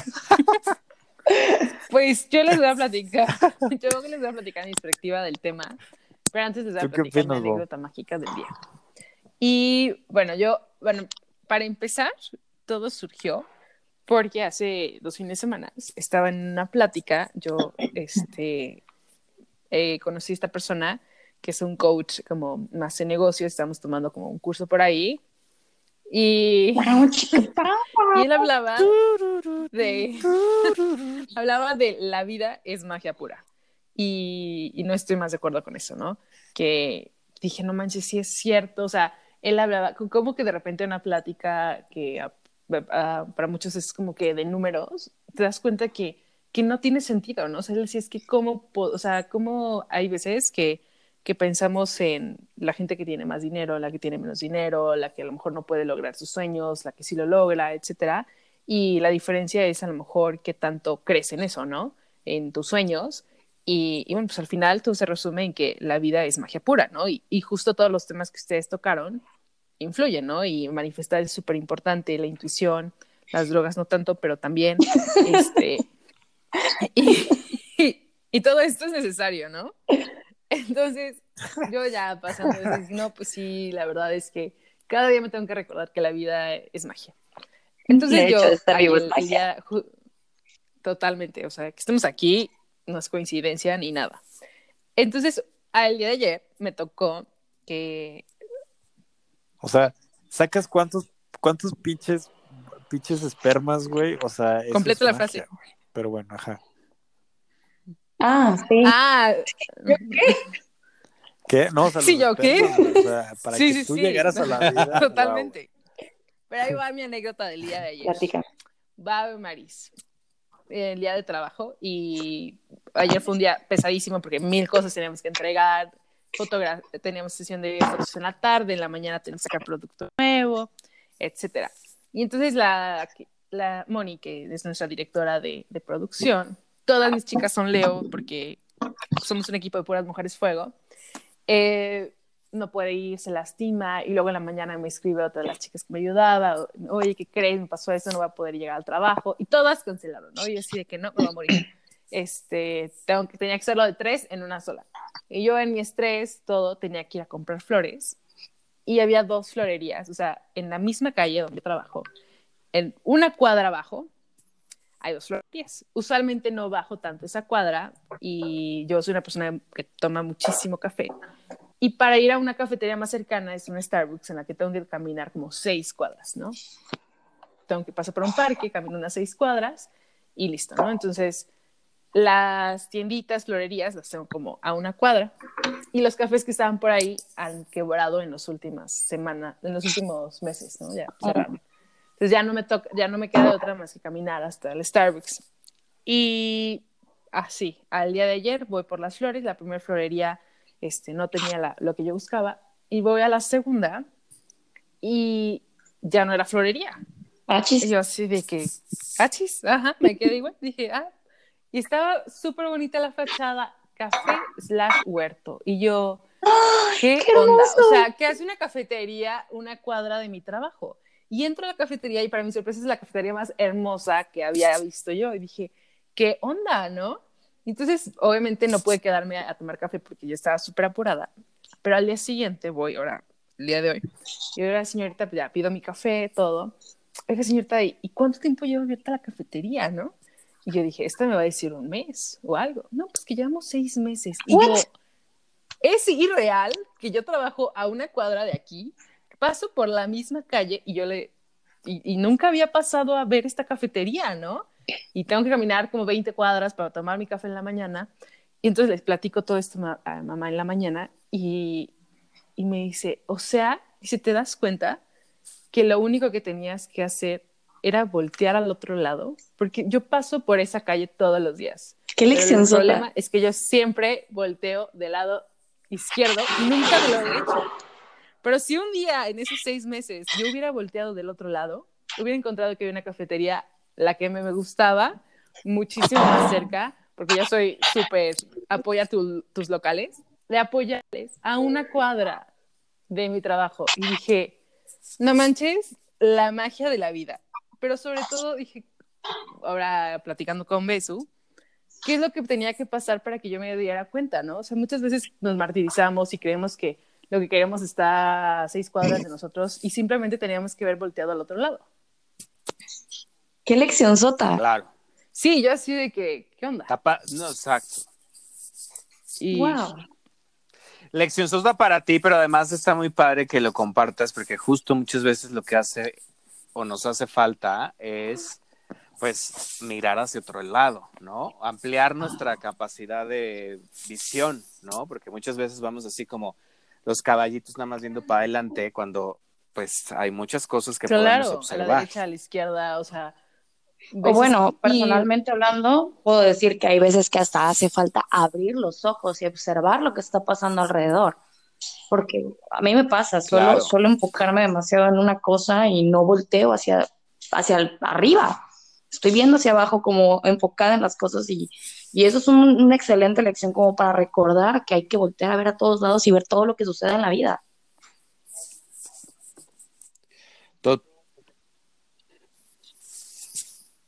[SPEAKER 1] Pues yo les voy a platicar. Yo les voy a platicar mi perspectiva del tema. Pero antes les voy a
[SPEAKER 2] ¿Tú qué
[SPEAKER 1] platicar
[SPEAKER 2] Bo?
[SPEAKER 1] anécdota mágica del día. Y bueno, yo, bueno, para empezar, todo surgió porque hace dos fines de semana estaba en una plática. Yo, este, eh, conocí a esta persona que es un coach como más de negocios. Estamos tomando como un curso por ahí. Y, y él hablaba de hablaba de la vida es magia pura. Y, y no estoy más de acuerdo con eso, ¿no? Que, dije, no manches, sí es cierto, o sea, él hablaba, como que de repente una plática que ah, ah, para muchos es como que de números, te das cuenta que, que no tiene sentido, ¿no? O sea, él decía, es que cómo, o sea, cómo hay veces que, que pensamos en la gente que tiene más dinero, la que tiene menos dinero, la que a lo mejor no puede lograr sus sueños, la que sí lo logra, etcétera, y la diferencia es a lo mejor qué tanto crees en eso, ¿no? En tus sueños. Y, bueno, pues al final todo se resume en que la vida es magia pura, ¿no? Y, y justo todos los temas que ustedes tocaron influyen, ¿no? Y manifestar es súper importante, la intuición, las drogas no tanto, pero también, este, y, y, todo esto es necesario, ¿no? Entonces, yo ya pasando, no, pues sí, la verdad es que cada día me tengo que recordar que la vida es magia. Entonces yo, totalmente, o sea, que estemos aquí no es coincidencia ni nada. Entonces, al día de ayer me tocó que...
[SPEAKER 2] O sea, ¿sacas cuántos, cuántos pinches, pinches espermas, güey? O sea...
[SPEAKER 1] Completa la frase.
[SPEAKER 2] Pero bueno, ajá.
[SPEAKER 3] Ah, sí.
[SPEAKER 1] Ah,
[SPEAKER 3] qué?
[SPEAKER 2] ¿Qué? No, o sea,
[SPEAKER 1] ¿Sí, yo qué?
[SPEAKER 2] O sea, para
[SPEAKER 1] sí,
[SPEAKER 2] que
[SPEAKER 1] sí,
[SPEAKER 2] tú
[SPEAKER 1] sí.
[SPEAKER 2] llegaras a la vida.
[SPEAKER 1] Totalmente. Pero ahí va mi anécdota del día de ayer.
[SPEAKER 3] Platica.
[SPEAKER 1] Va Maris, el día de trabajo, y ayer fue un día pesadísimo porque mil cosas teníamos que entregar, fotogra teníamos sesión de fotos en la tarde, en la mañana teníamos que sacar producto nuevo, etcétera. Y entonces la, la Moni, que es nuestra directora de, de producción, todas mis chicas son Leo porque somos un equipo de puras mujeres fuego, eh, no puede ir, se lastima y luego en la mañana me escribe otra de las chicas que me ayudaba, oye, ¿qué crees? Me pasó eso, no voy a poder llegar al trabajo y todas cancelaron, ¿no? Y yo así de que no, me voy a morir. Este, tengo que, tenía que hacerlo de tres en una sola. Y yo en mi estrés, todo, tenía que ir a comprar flores y había dos florerías, o sea, en la misma calle donde trabajo, en una cuadra abajo, hay dos florerías. Usualmente no bajo tanto esa cuadra y yo soy una persona que toma muchísimo café. Y para ir a una cafetería más cercana es un Starbucks en la que tengo que caminar como seis cuadras, ¿no? Tengo que pasar por un parque, camino unas seis cuadras y listo, ¿no? Entonces, las tienditas, florerías, las tengo como a una cuadra. Y los cafés que estaban por ahí han quebrado en las últimas semanas, en los últimos meses, ¿no? Ya cerraron. Entonces ya no me toca, ya no me queda otra más que caminar hasta el Starbucks. Y así, al día de ayer voy por las flores, la primera florería este, no tenía la, lo que yo buscaba, y voy a la segunda y ya no era florería.
[SPEAKER 3] Achis.
[SPEAKER 1] Y yo así de que, achis, ajá, me quedé igual, dije, ah, y estaba súper bonita la fachada, café slash huerto, y yo, ¿qué,
[SPEAKER 3] qué
[SPEAKER 1] onda? O sea, que hace una cafetería una cuadra de mi trabajo. Y entro a la cafetería y para mi sorpresa es la cafetería más hermosa que había visto yo. Y dije, ¿qué onda, no? Entonces, obviamente no pude quedarme a, a tomar café porque yo estaba súper apurada. Pero al día siguiente voy, ahora, el día de hoy, y ahora, señorita, pues ya pido mi café, todo. Oiga, señorita, ¿y cuánto tiempo lleva abierta la cafetería, no? Y yo dije, esta me va a decir un mes o algo. No, pues que llevamos seis meses. Y
[SPEAKER 3] What?
[SPEAKER 1] yo, es irreal que yo trabajo a una cuadra de aquí, paso por la misma calle y yo le, y, y nunca había pasado a ver esta cafetería, ¿no? Y tengo que caminar como 20 cuadras para tomar mi café en la mañana. Y entonces les platico todo esto a mamá en la mañana y, y me dice, o sea, dice, ¿te das cuenta que lo único que tenías que hacer era voltear al otro lado? Porque yo paso por esa calle todos los días.
[SPEAKER 3] Qué lección
[SPEAKER 1] el problema es que yo siempre volteo del lado izquierdo y nunca de lo derecho. Pero si un día en esos seis meses yo hubiera volteado del otro lado, hubiera encontrado que había una cafetería, la que me, gustaba, muchísimo más cerca, porque yo soy súper apoya tu- tus locales, de apoyarles a una cuadra de mi trabajo. Y dije, no manches, la magia de la vida. Pero sobre todo dije, ahora platicando con Besu, ¿qué es lo que tenía que pasar para que yo me diera cuenta, no? O sea, muchas veces nos martirizamos y creemos que lo que queremos está a seis cuadras de nosotros y simplemente teníamos que ver volteado al otro lado.
[SPEAKER 3] Qué lección sota.
[SPEAKER 4] Claro.
[SPEAKER 1] Sí, yo así de que, ¿qué onda?
[SPEAKER 4] Tapa- No, exacto.
[SPEAKER 1] Y
[SPEAKER 3] Wow.
[SPEAKER 4] Lección sosa para ti, pero además está muy padre que lo compartas porque justo muchas veces lo que hace o nos hace falta es pues mirar hacia otro lado, ¿no? Ampliar nuestra capacidad de visión, ¿no? Porque muchas veces vamos así como los caballitos nada más viendo para adelante cuando pues hay muchas cosas que
[SPEAKER 1] claro,
[SPEAKER 4] podemos
[SPEAKER 1] a la
[SPEAKER 4] observar.
[SPEAKER 1] derecha, a la izquierda, o sea.
[SPEAKER 3] O bueno,
[SPEAKER 1] y-
[SPEAKER 3] personalmente hablando, puedo decir que hay veces que hasta hace falta abrir los ojos y observar lo que está pasando alrededor. Porque a mí me pasa, suelo,
[SPEAKER 4] Claro.
[SPEAKER 3] suelo enfocarme demasiado en una cosa y no volteo hacia, hacia arriba. Estoy viendo hacia abajo como enfocada en las cosas y, y eso es un- una excelente lección como para recordar que hay que voltear a ver a todos lados y ver todo lo que sucede en la vida.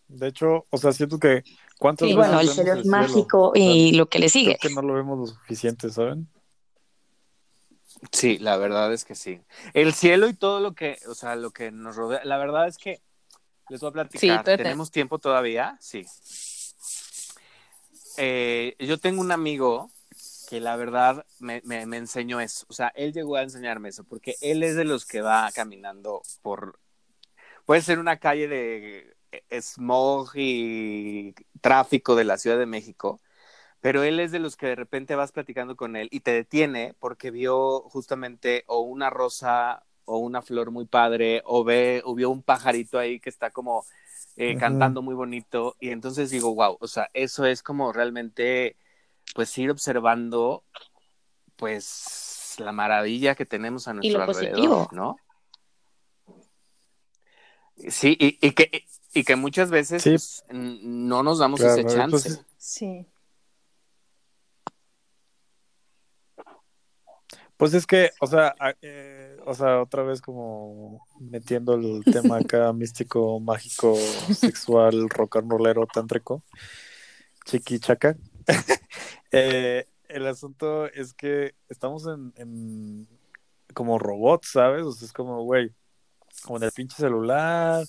[SPEAKER 2] De hecho, o sea, siento que cuántas
[SPEAKER 3] Y
[SPEAKER 2] veces
[SPEAKER 3] bueno, el cielo es
[SPEAKER 2] cielo?
[SPEAKER 3] mágico
[SPEAKER 2] O sea,
[SPEAKER 3] y lo que le sigue.
[SPEAKER 2] creo que no lo vemos lo suficiente, ¿saben?
[SPEAKER 4] Sí, la verdad es que sí. El cielo y todo lo que, o sea, lo que nos rodea, la verdad es que les voy a platicar.
[SPEAKER 1] Sí,
[SPEAKER 4] ¿Tenemos tiempo todavía? Sí. Eh, yo tengo un amigo que la verdad me, me, enseñó eso. O sea, él llegó a enseñarme eso, porque él es de los que va caminando por, puede ser una calle de eh, smog y tráfico de la Ciudad de México, pero él es de los que de repente vas platicando con él y te detiene porque vio justamente o una rosa o una flor muy padre o ve o vio un pajarito ahí que está como eh, cantando muy bonito y entonces digo, wow, o sea, eso es como realmente pues ir observando pues la maravilla que tenemos a
[SPEAKER 3] Y
[SPEAKER 4] nuestro
[SPEAKER 3] lo
[SPEAKER 4] alrededor,
[SPEAKER 3] positivo.
[SPEAKER 4] ¿no? Sí, y, y que, y que muchas veces
[SPEAKER 2] Sí.
[SPEAKER 4] pues, no nos damos
[SPEAKER 2] Claro,
[SPEAKER 4] ese chance.
[SPEAKER 2] pues,
[SPEAKER 1] Sí.
[SPEAKER 2] Pues es que, o sea, eh, o sea, otra vez como metiendo el tema acá místico, mágico, sexual, rock and rollero, tántrico, chiqui chaca. Eh, el asunto es que estamos en, en como robots, ¿sabes? O sea, es como, güey, como en el pinche celular,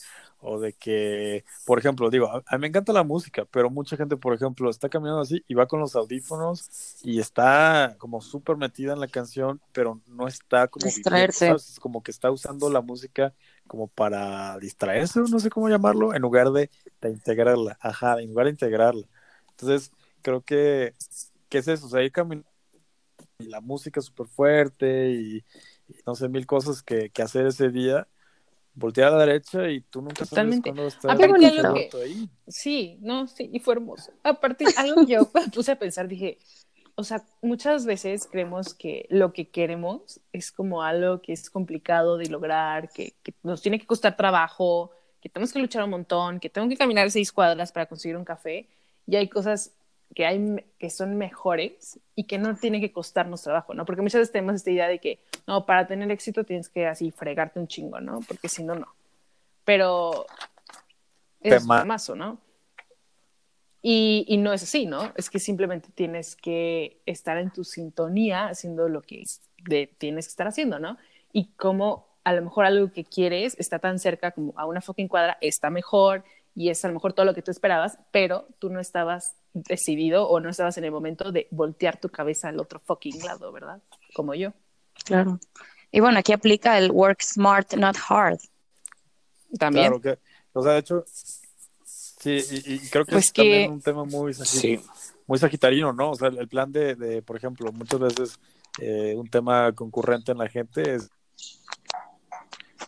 [SPEAKER 2] o de que, por ejemplo, digo, a, a mí me encanta la música, pero mucha gente, por ejemplo, está caminando así y va con los audífonos y está como súper metida en la canción, pero no está como viviendo,
[SPEAKER 3] Distraerse.
[SPEAKER 2] Como que está usando la música como para distraerse, no sé cómo llamarlo, en lugar de, de integrarla, ajá, en lugar de integrarla. Entonces, creo que, que es eso, o sea, ir caminando y la música súper fuerte y, y no sé, mil cosas que, que hacer ese día, voltear a la derecha y tú nunca
[SPEAKER 1] Totalmente.
[SPEAKER 2] sabes cuándo está
[SPEAKER 1] algo que-
[SPEAKER 2] ahí.
[SPEAKER 1] Sí, no, sí, y fue hermoso. Aparte, algo que yo puse a pensar, dije, o sea, muchas veces creemos que lo que queremos es como algo que es complicado de lograr, que, que nos tiene que costar trabajo, que tenemos que luchar un montón, que tengo que caminar seis cuadras para conseguir un café, y hay cosas que, hay, que son mejores y que no tienen que costarnos trabajo, ¿no? Porque muchas veces tenemos esta idea de que, no, para tener éxito tienes que así fregarte un chingo, ¿no? Porque si no, no. Pero es un mazo, ¿no? Y, y no es así, ¿no? Es que simplemente tienes que estar en tu sintonía haciendo lo que de- tienes que estar haciendo, ¿no? Y como a lo mejor algo que quieres está tan cerca como a una fucking cuadra, está mejor y es a lo mejor todo lo que tú esperabas, pero tú no estabas decidido o no estabas en el momento de voltear tu cabeza al otro fucking lado, ¿verdad? Como yo.
[SPEAKER 3] Claro. Y bueno, aquí aplica el work smart, not hard.
[SPEAKER 1] También.
[SPEAKER 2] Claro que, o sea, de hecho, sí, y, y creo que
[SPEAKER 1] Pues
[SPEAKER 2] es también un tema muy,
[SPEAKER 4] Sí.
[SPEAKER 2] muy sagitarino, ¿no? O sea, el plan de, de, por ejemplo, muchas veces eh, un tema concurrente en la gente es,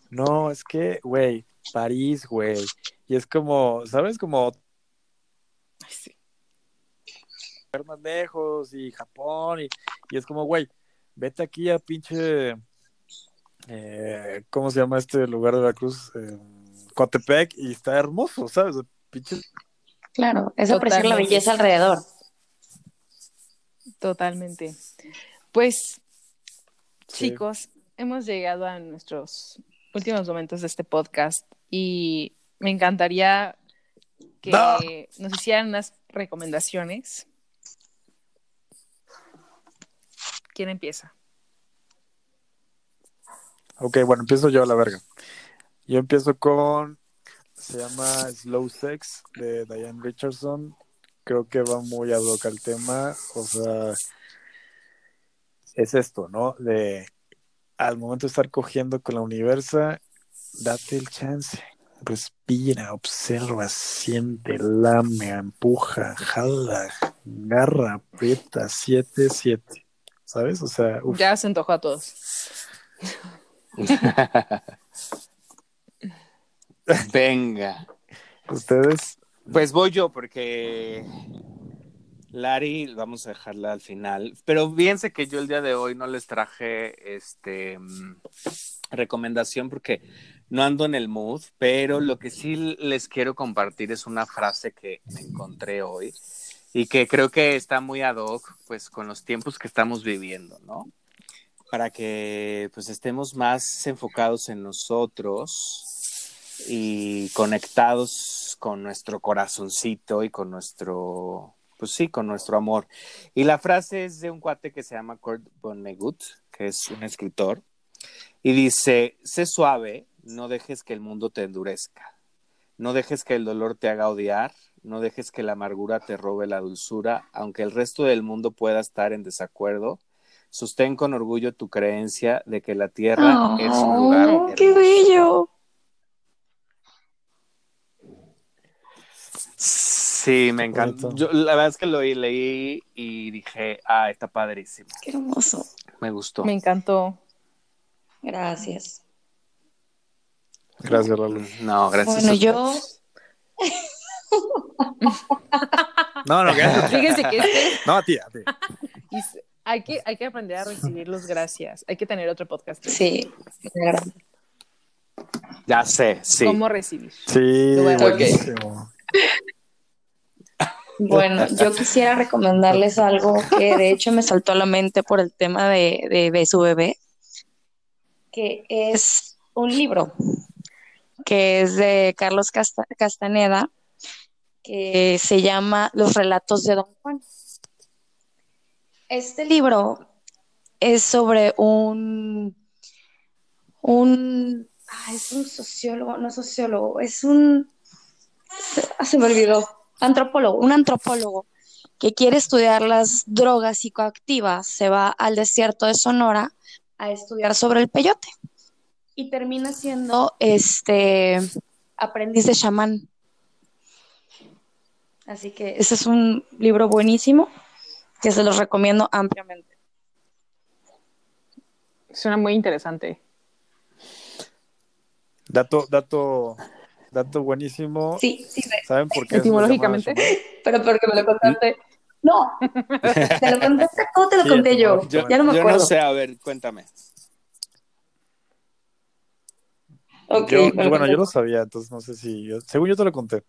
[SPEAKER 2] no, es que, güey, París, güey, y es como, ¿sabes? Como
[SPEAKER 1] Ay, sí.
[SPEAKER 2] ver más lejos y Japón y, y es como, güey, vete aquí a pinche, eh, ¿cómo se llama este lugar de la cruz? Eh, Coatepec y está hermoso, ¿sabes? Pinche
[SPEAKER 3] Claro, es apreciar la belleza alrededor.
[SPEAKER 1] Totalmente. Pues,
[SPEAKER 2] Sí.
[SPEAKER 1] chicos, hemos llegado a nuestros últimos momentos de este podcast y me encantaría que
[SPEAKER 2] ¡No!
[SPEAKER 1] nos hicieran unas recomendaciones. ¿Quién empieza?
[SPEAKER 2] Ok, bueno, empiezo yo a la verga. Yo empiezo con, se llama Slow Sex de Diane Richardson. Creo que va muy ad hoc al tema. O sea, es esto, ¿no? De al momento de estar cogiendo con la universa, date el chance. Respira, observa, siente, lame, empuja, jala, agarra, aprieta, siete, siete. ¿sabes? O sea, uf.
[SPEAKER 1] Ya se antojó a todos.
[SPEAKER 4] Venga.
[SPEAKER 2] ustedes,
[SPEAKER 4] Pues voy yo porque Lari, vamos a dejarla al final. Pero fíjense que yo el día de hoy no les traje este mm, recomendación porque no ando en el mood, pero lo que sí les quiero compartir es una frase que me encontré hoy y que creo que está muy ad hoc pues con los tiempos que estamos viviendo, ¿no? Para que pues estemos más enfocados en nosotros y conectados con nuestro corazoncito y con nuestro, pues sí, con nuestro amor. Y la frase es de un cuate que se llama Kurt Vonnegut, que es un escritor, y dice, sé suave, no dejes que el mundo te endurezca, no dejes que el dolor te haga odiar, no dejes que la amargura te robe la dulzura, aunque el resto del mundo pueda estar en desacuerdo. Sostén con orgullo tu creencia de que la tierra es un lugar.
[SPEAKER 3] Oh, ¡Qué
[SPEAKER 4] hermoso.
[SPEAKER 3] bello!
[SPEAKER 4] Sí, me encantó. Yo, la verdad es que lo leí y dije, ah, está padrísimo.
[SPEAKER 3] ¡Qué hermoso!
[SPEAKER 4] Me gustó.
[SPEAKER 1] Me encantó.
[SPEAKER 3] Gracias.
[SPEAKER 2] Gracias, Lalo.
[SPEAKER 4] No, gracias.
[SPEAKER 3] Bueno,
[SPEAKER 4] a
[SPEAKER 3] yo.
[SPEAKER 2] No, no, gracias.
[SPEAKER 1] Fíjense que este,
[SPEAKER 2] No, a ti, a ti.
[SPEAKER 1] y s- hay, que, hay que aprender a recibir los gracias. Hay que tener otro podcast.
[SPEAKER 3] sí.
[SPEAKER 4] Ya sé, sí.
[SPEAKER 1] ¿Cómo recibir?
[SPEAKER 2] Sí, buenísimo.
[SPEAKER 3] Bueno, yo quisiera recomendarles algo que de hecho me saltó a la mente por el tema de, de, de su bebé, que es un libro que es de Carlos Casta- Castaneda, que se llama Los relatos de Don Juan. Este libro es sobre un, un, es un sociólogo, no sociólogo, es un, se, ah, se me olvidó, antropólogo, un antropólogo que quiere estudiar las drogas psicoactivas, se va al desierto de Sonora a estudiar sobre el peyote y termina siendo este aprendiz de chamán. Así que ese es un libro buenísimo que se los recomiendo ampliamente.
[SPEAKER 1] Suena muy interesante.
[SPEAKER 2] Dato, dato, dato buenísimo.
[SPEAKER 3] Sí, sí, sé,
[SPEAKER 2] ¿Saben por qué?
[SPEAKER 1] Etimológicamente.
[SPEAKER 3] pero porque me lo contaste. No, te lo contaste, ¿cómo te lo
[SPEAKER 2] Sí,
[SPEAKER 3] conté yo? Ya no me
[SPEAKER 4] Yo
[SPEAKER 3] acuerdo.
[SPEAKER 4] no sé, a ver, cuéntame.
[SPEAKER 2] Yo- bueno, yo lo sabía, entonces no sé si. yo- según yo te lo conté.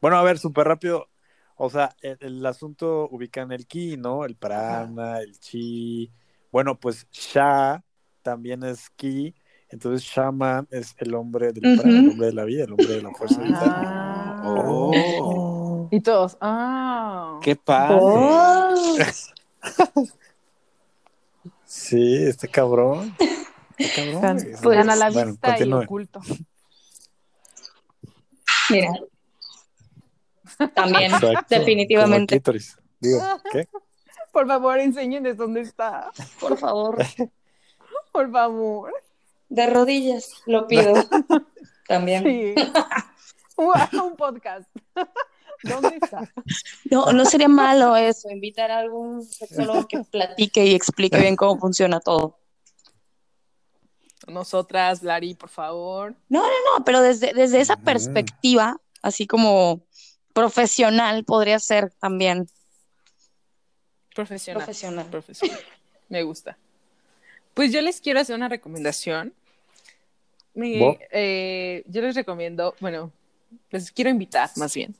[SPEAKER 2] Bueno, a ver, súper rápido. O sea, el, el asunto ubican el ki, ¿no? El prana, el chi. Bueno, pues sha también es ki. Entonces, shaman es el hombre del
[SPEAKER 3] Ujú.
[SPEAKER 2] prana, el hombre de la vida, el hombre de la fuerza vital.
[SPEAKER 1] Ah.
[SPEAKER 4] Oh,
[SPEAKER 1] Y todos, ah.
[SPEAKER 4] qué padre.
[SPEAKER 3] Oh,
[SPEAKER 2] Sí, este cabrón. Cabrón.
[SPEAKER 3] Pues,
[SPEAKER 1] a la
[SPEAKER 2] Bueno,
[SPEAKER 1] vista y
[SPEAKER 2] continúe.
[SPEAKER 1] oculto.
[SPEAKER 3] mira. También,
[SPEAKER 2] Exacto,
[SPEAKER 3] definitivamente.
[SPEAKER 1] Por favor, enséñenles dónde está.
[SPEAKER 3] por favor,
[SPEAKER 1] Por favor.
[SPEAKER 3] de rodillas, lo pido. También.
[SPEAKER 1] Sí. Un un podcast. ¿Dónde está?
[SPEAKER 3] No, no sería malo eso, invitar a algún sexólogo que platique y explique bien cómo funciona todo.
[SPEAKER 1] Nosotras, Lari, por favor.
[SPEAKER 3] No, pero desde, desde esa perspectiva, así como profesional, podría ser también
[SPEAKER 1] Profesional.
[SPEAKER 3] profesional.
[SPEAKER 1] Profesional. Me gusta. Pues yo les quiero hacer una recomendación. Me- eh, yo les recomiendo, bueno, les quiero invitar más bien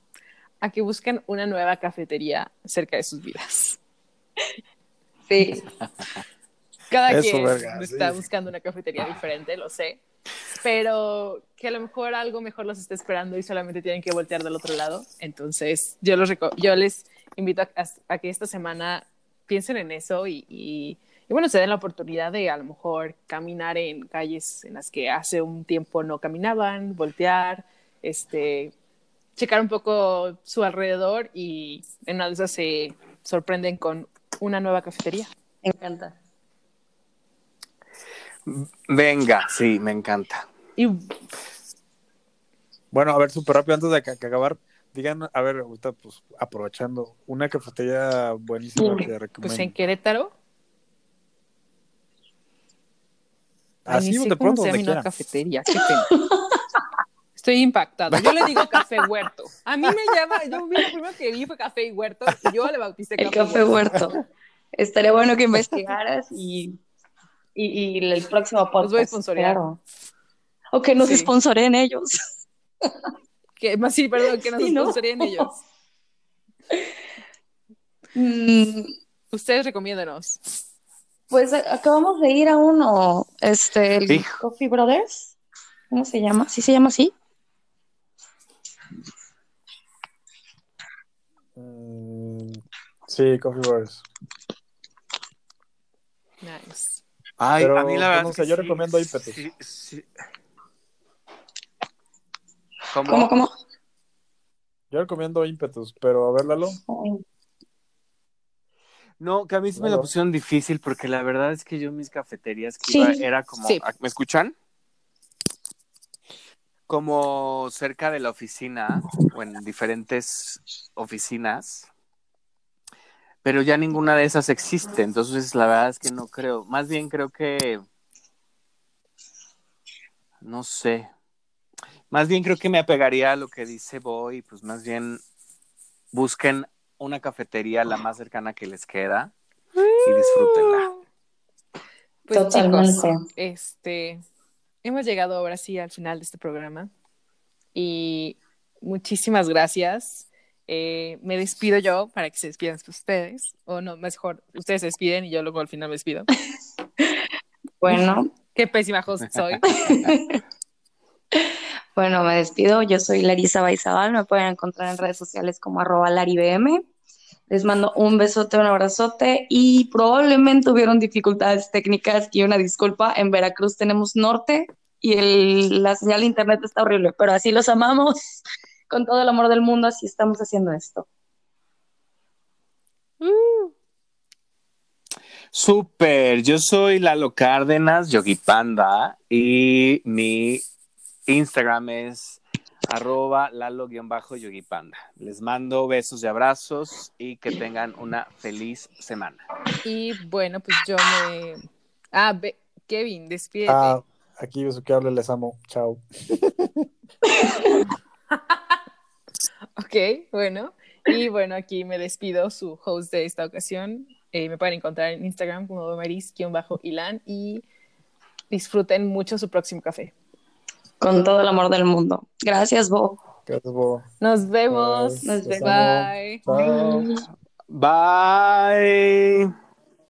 [SPEAKER 1] a que busquen una nueva cafetería cerca de sus vidas.
[SPEAKER 3] Sí,
[SPEAKER 1] Cada
[SPEAKER 2] Eso,
[SPEAKER 1] quien
[SPEAKER 2] verga,
[SPEAKER 1] está
[SPEAKER 2] sí.
[SPEAKER 1] buscando una cafetería diferente, lo sé, pero que a lo mejor algo mejor los esté esperando y solamente tienen que voltear del otro lado. Entonces, yo, los yo les invito a, a que esta semana piensen en eso y, y- y, bueno, se den la oportunidad de a lo mejor caminar en calles en las que hace un tiempo no caminaban, voltear, este, checar un poco su alrededor y en una de esas se sorprenden con una nueva cafetería.
[SPEAKER 3] me encanta.
[SPEAKER 4] Venga, sí, me encanta.
[SPEAKER 1] Y...
[SPEAKER 2] Bueno, a ver, súper rápido, antes de que acabar, digan, a ver, ahorita, pues, aprovechando, una cafetería buenísima
[SPEAKER 3] sí,
[SPEAKER 2] que recomiendo.
[SPEAKER 1] Pues en Querétaro.
[SPEAKER 2] Así,
[SPEAKER 1] ah,
[SPEAKER 2] de pronto, donde
[SPEAKER 1] cafetería. Estoy impactada. Yo le digo café huerto. A mí me llama, yo vi lo primero que vi fue café y huerto, y yo le bauticé café
[SPEAKER 3] El
[SPEAKER 1] café huerto.
[SPEAKER 3] Estaría bueno que investigaras y y, y el próximo podcast.
[SPEAKER 1] Los voy a sponsorear.
[SPEAKER 3] Claro. O que nos
[SPEAKER 1] Sí.
[SPEAKER 3] sponsoren ellos.
[SPEAKER 1] Que, más sí, perdón, que nos
[SPEAKER 3] Sí, ¿no?
[SPEAKER 1] sponsorían ellos.
[SPEAKER 3] Mm,
[SPEAKER 1] Ustedes recomiéndanos.
[SPEAKER 3] Pues acabamos de ir a uno, este, el. Coffee Brothers. ¿Cómo se llama? ¿Sí se llama así?
[SPEAKER 2] Mm, sí, Coffee Brothers.
[SPEAKER 1] Nice.
[SPEAKER 4] Ay,
[SPEAKER 2] Pero,
[SPEAKER 4] a mí la verdad.
[SPEAKER 2] no sé,
[SPEAKER 4] que
[SPEAKER 2] yo
[SPEAKER 4] sí,
[SPEAKER 2] recomiendo ímpetus.
[SPEAKER 4] sí, sí. ¿Cómo?
[SPEAKER 3] ¿Cómo, cómo?
[SPEAKER 2] Yo recomiendo ímpetus, pero a ver, Lalo.
[SPEAKER 4] No, que a mí sí me
[SPEAKER 2] Lalo.
[SPEAKER 4] la pusieron difícil porque la verdad es que yo mis cafeterías que
[SPEAKER 3] Sí.
[SPEAKER 4] iba era como,
[SPEAKER 1] Sí.
[SPEAKER 4] ¿me escuchan? Como cerca de la oficina o en diferentes oficinas, pero ya ninguna de esas existe, entonces la verdad es que no creo, más bien creo que, no sé, más bien creo que me apegaría a lo que dice Boy, pues más bien busquen una cafetería la más cercana que les queda y disfrútenla.
[SPEAKER 1] Pues
[SPEAKER 3] Totalmente.
[SPEAKER 1] chicos, este, hemos llegado ahora sí al final de este programa y muchísimas gracias. Eh, me despido yo para que se despidan ustedes, o no, mejor, ustedes se despiden y yo luego al final me despido.
[SPEAKER 3] Bueno,
[SPEAKER 1] Qué pésima host soy.
[SPEAKER 3] bueno, me despido. Yo soy Larisa Baizabal. Me pueden encontrar en redes sociales como arroba laribm. Les mando un besote, un abrazote y probablemente hubieron dificultades técnicas y una disculpa. En Veracruz tenemos norte y el- la señal de internet está horrible, pero así los amamos con todo el amor del mundo, así estamos haciendo esto.
[SPEAKER 4] Súper, yo soy Lalo Cárdenas, Yogi Panda, y mi Instagram es arroba lalo-yogi panda. Les mando besos y abrazos y que tengan una feliz semana.
[SPEAKER 1] Y bueno, pues yo me... Ah, ve- Kevin, despídete.
[SPEAKER 2] Ah, aquí Besuqueable, les amo. Chao.
[SPEAKER 1] Ok, bueno. Y bueno, aquí me despido, su host de esta ocasión. Eh, me pueden encontrar en Instagram como maris-ilan y disfruten mucho su próximo café.
[SPEAKER 3] Con todo el amor del mundo. Gracias, Bo.
[SPEAKER 2] Gracias, Bo.
[SPEAKER 1] Nos vemos.
[SPEAKER 2] Bye.
[SPEAKER 3] Nos vemos.
[SPEAKER 1] Bye.
[SPEAKER 2] Chao.
[SPEAKER 4] Bye.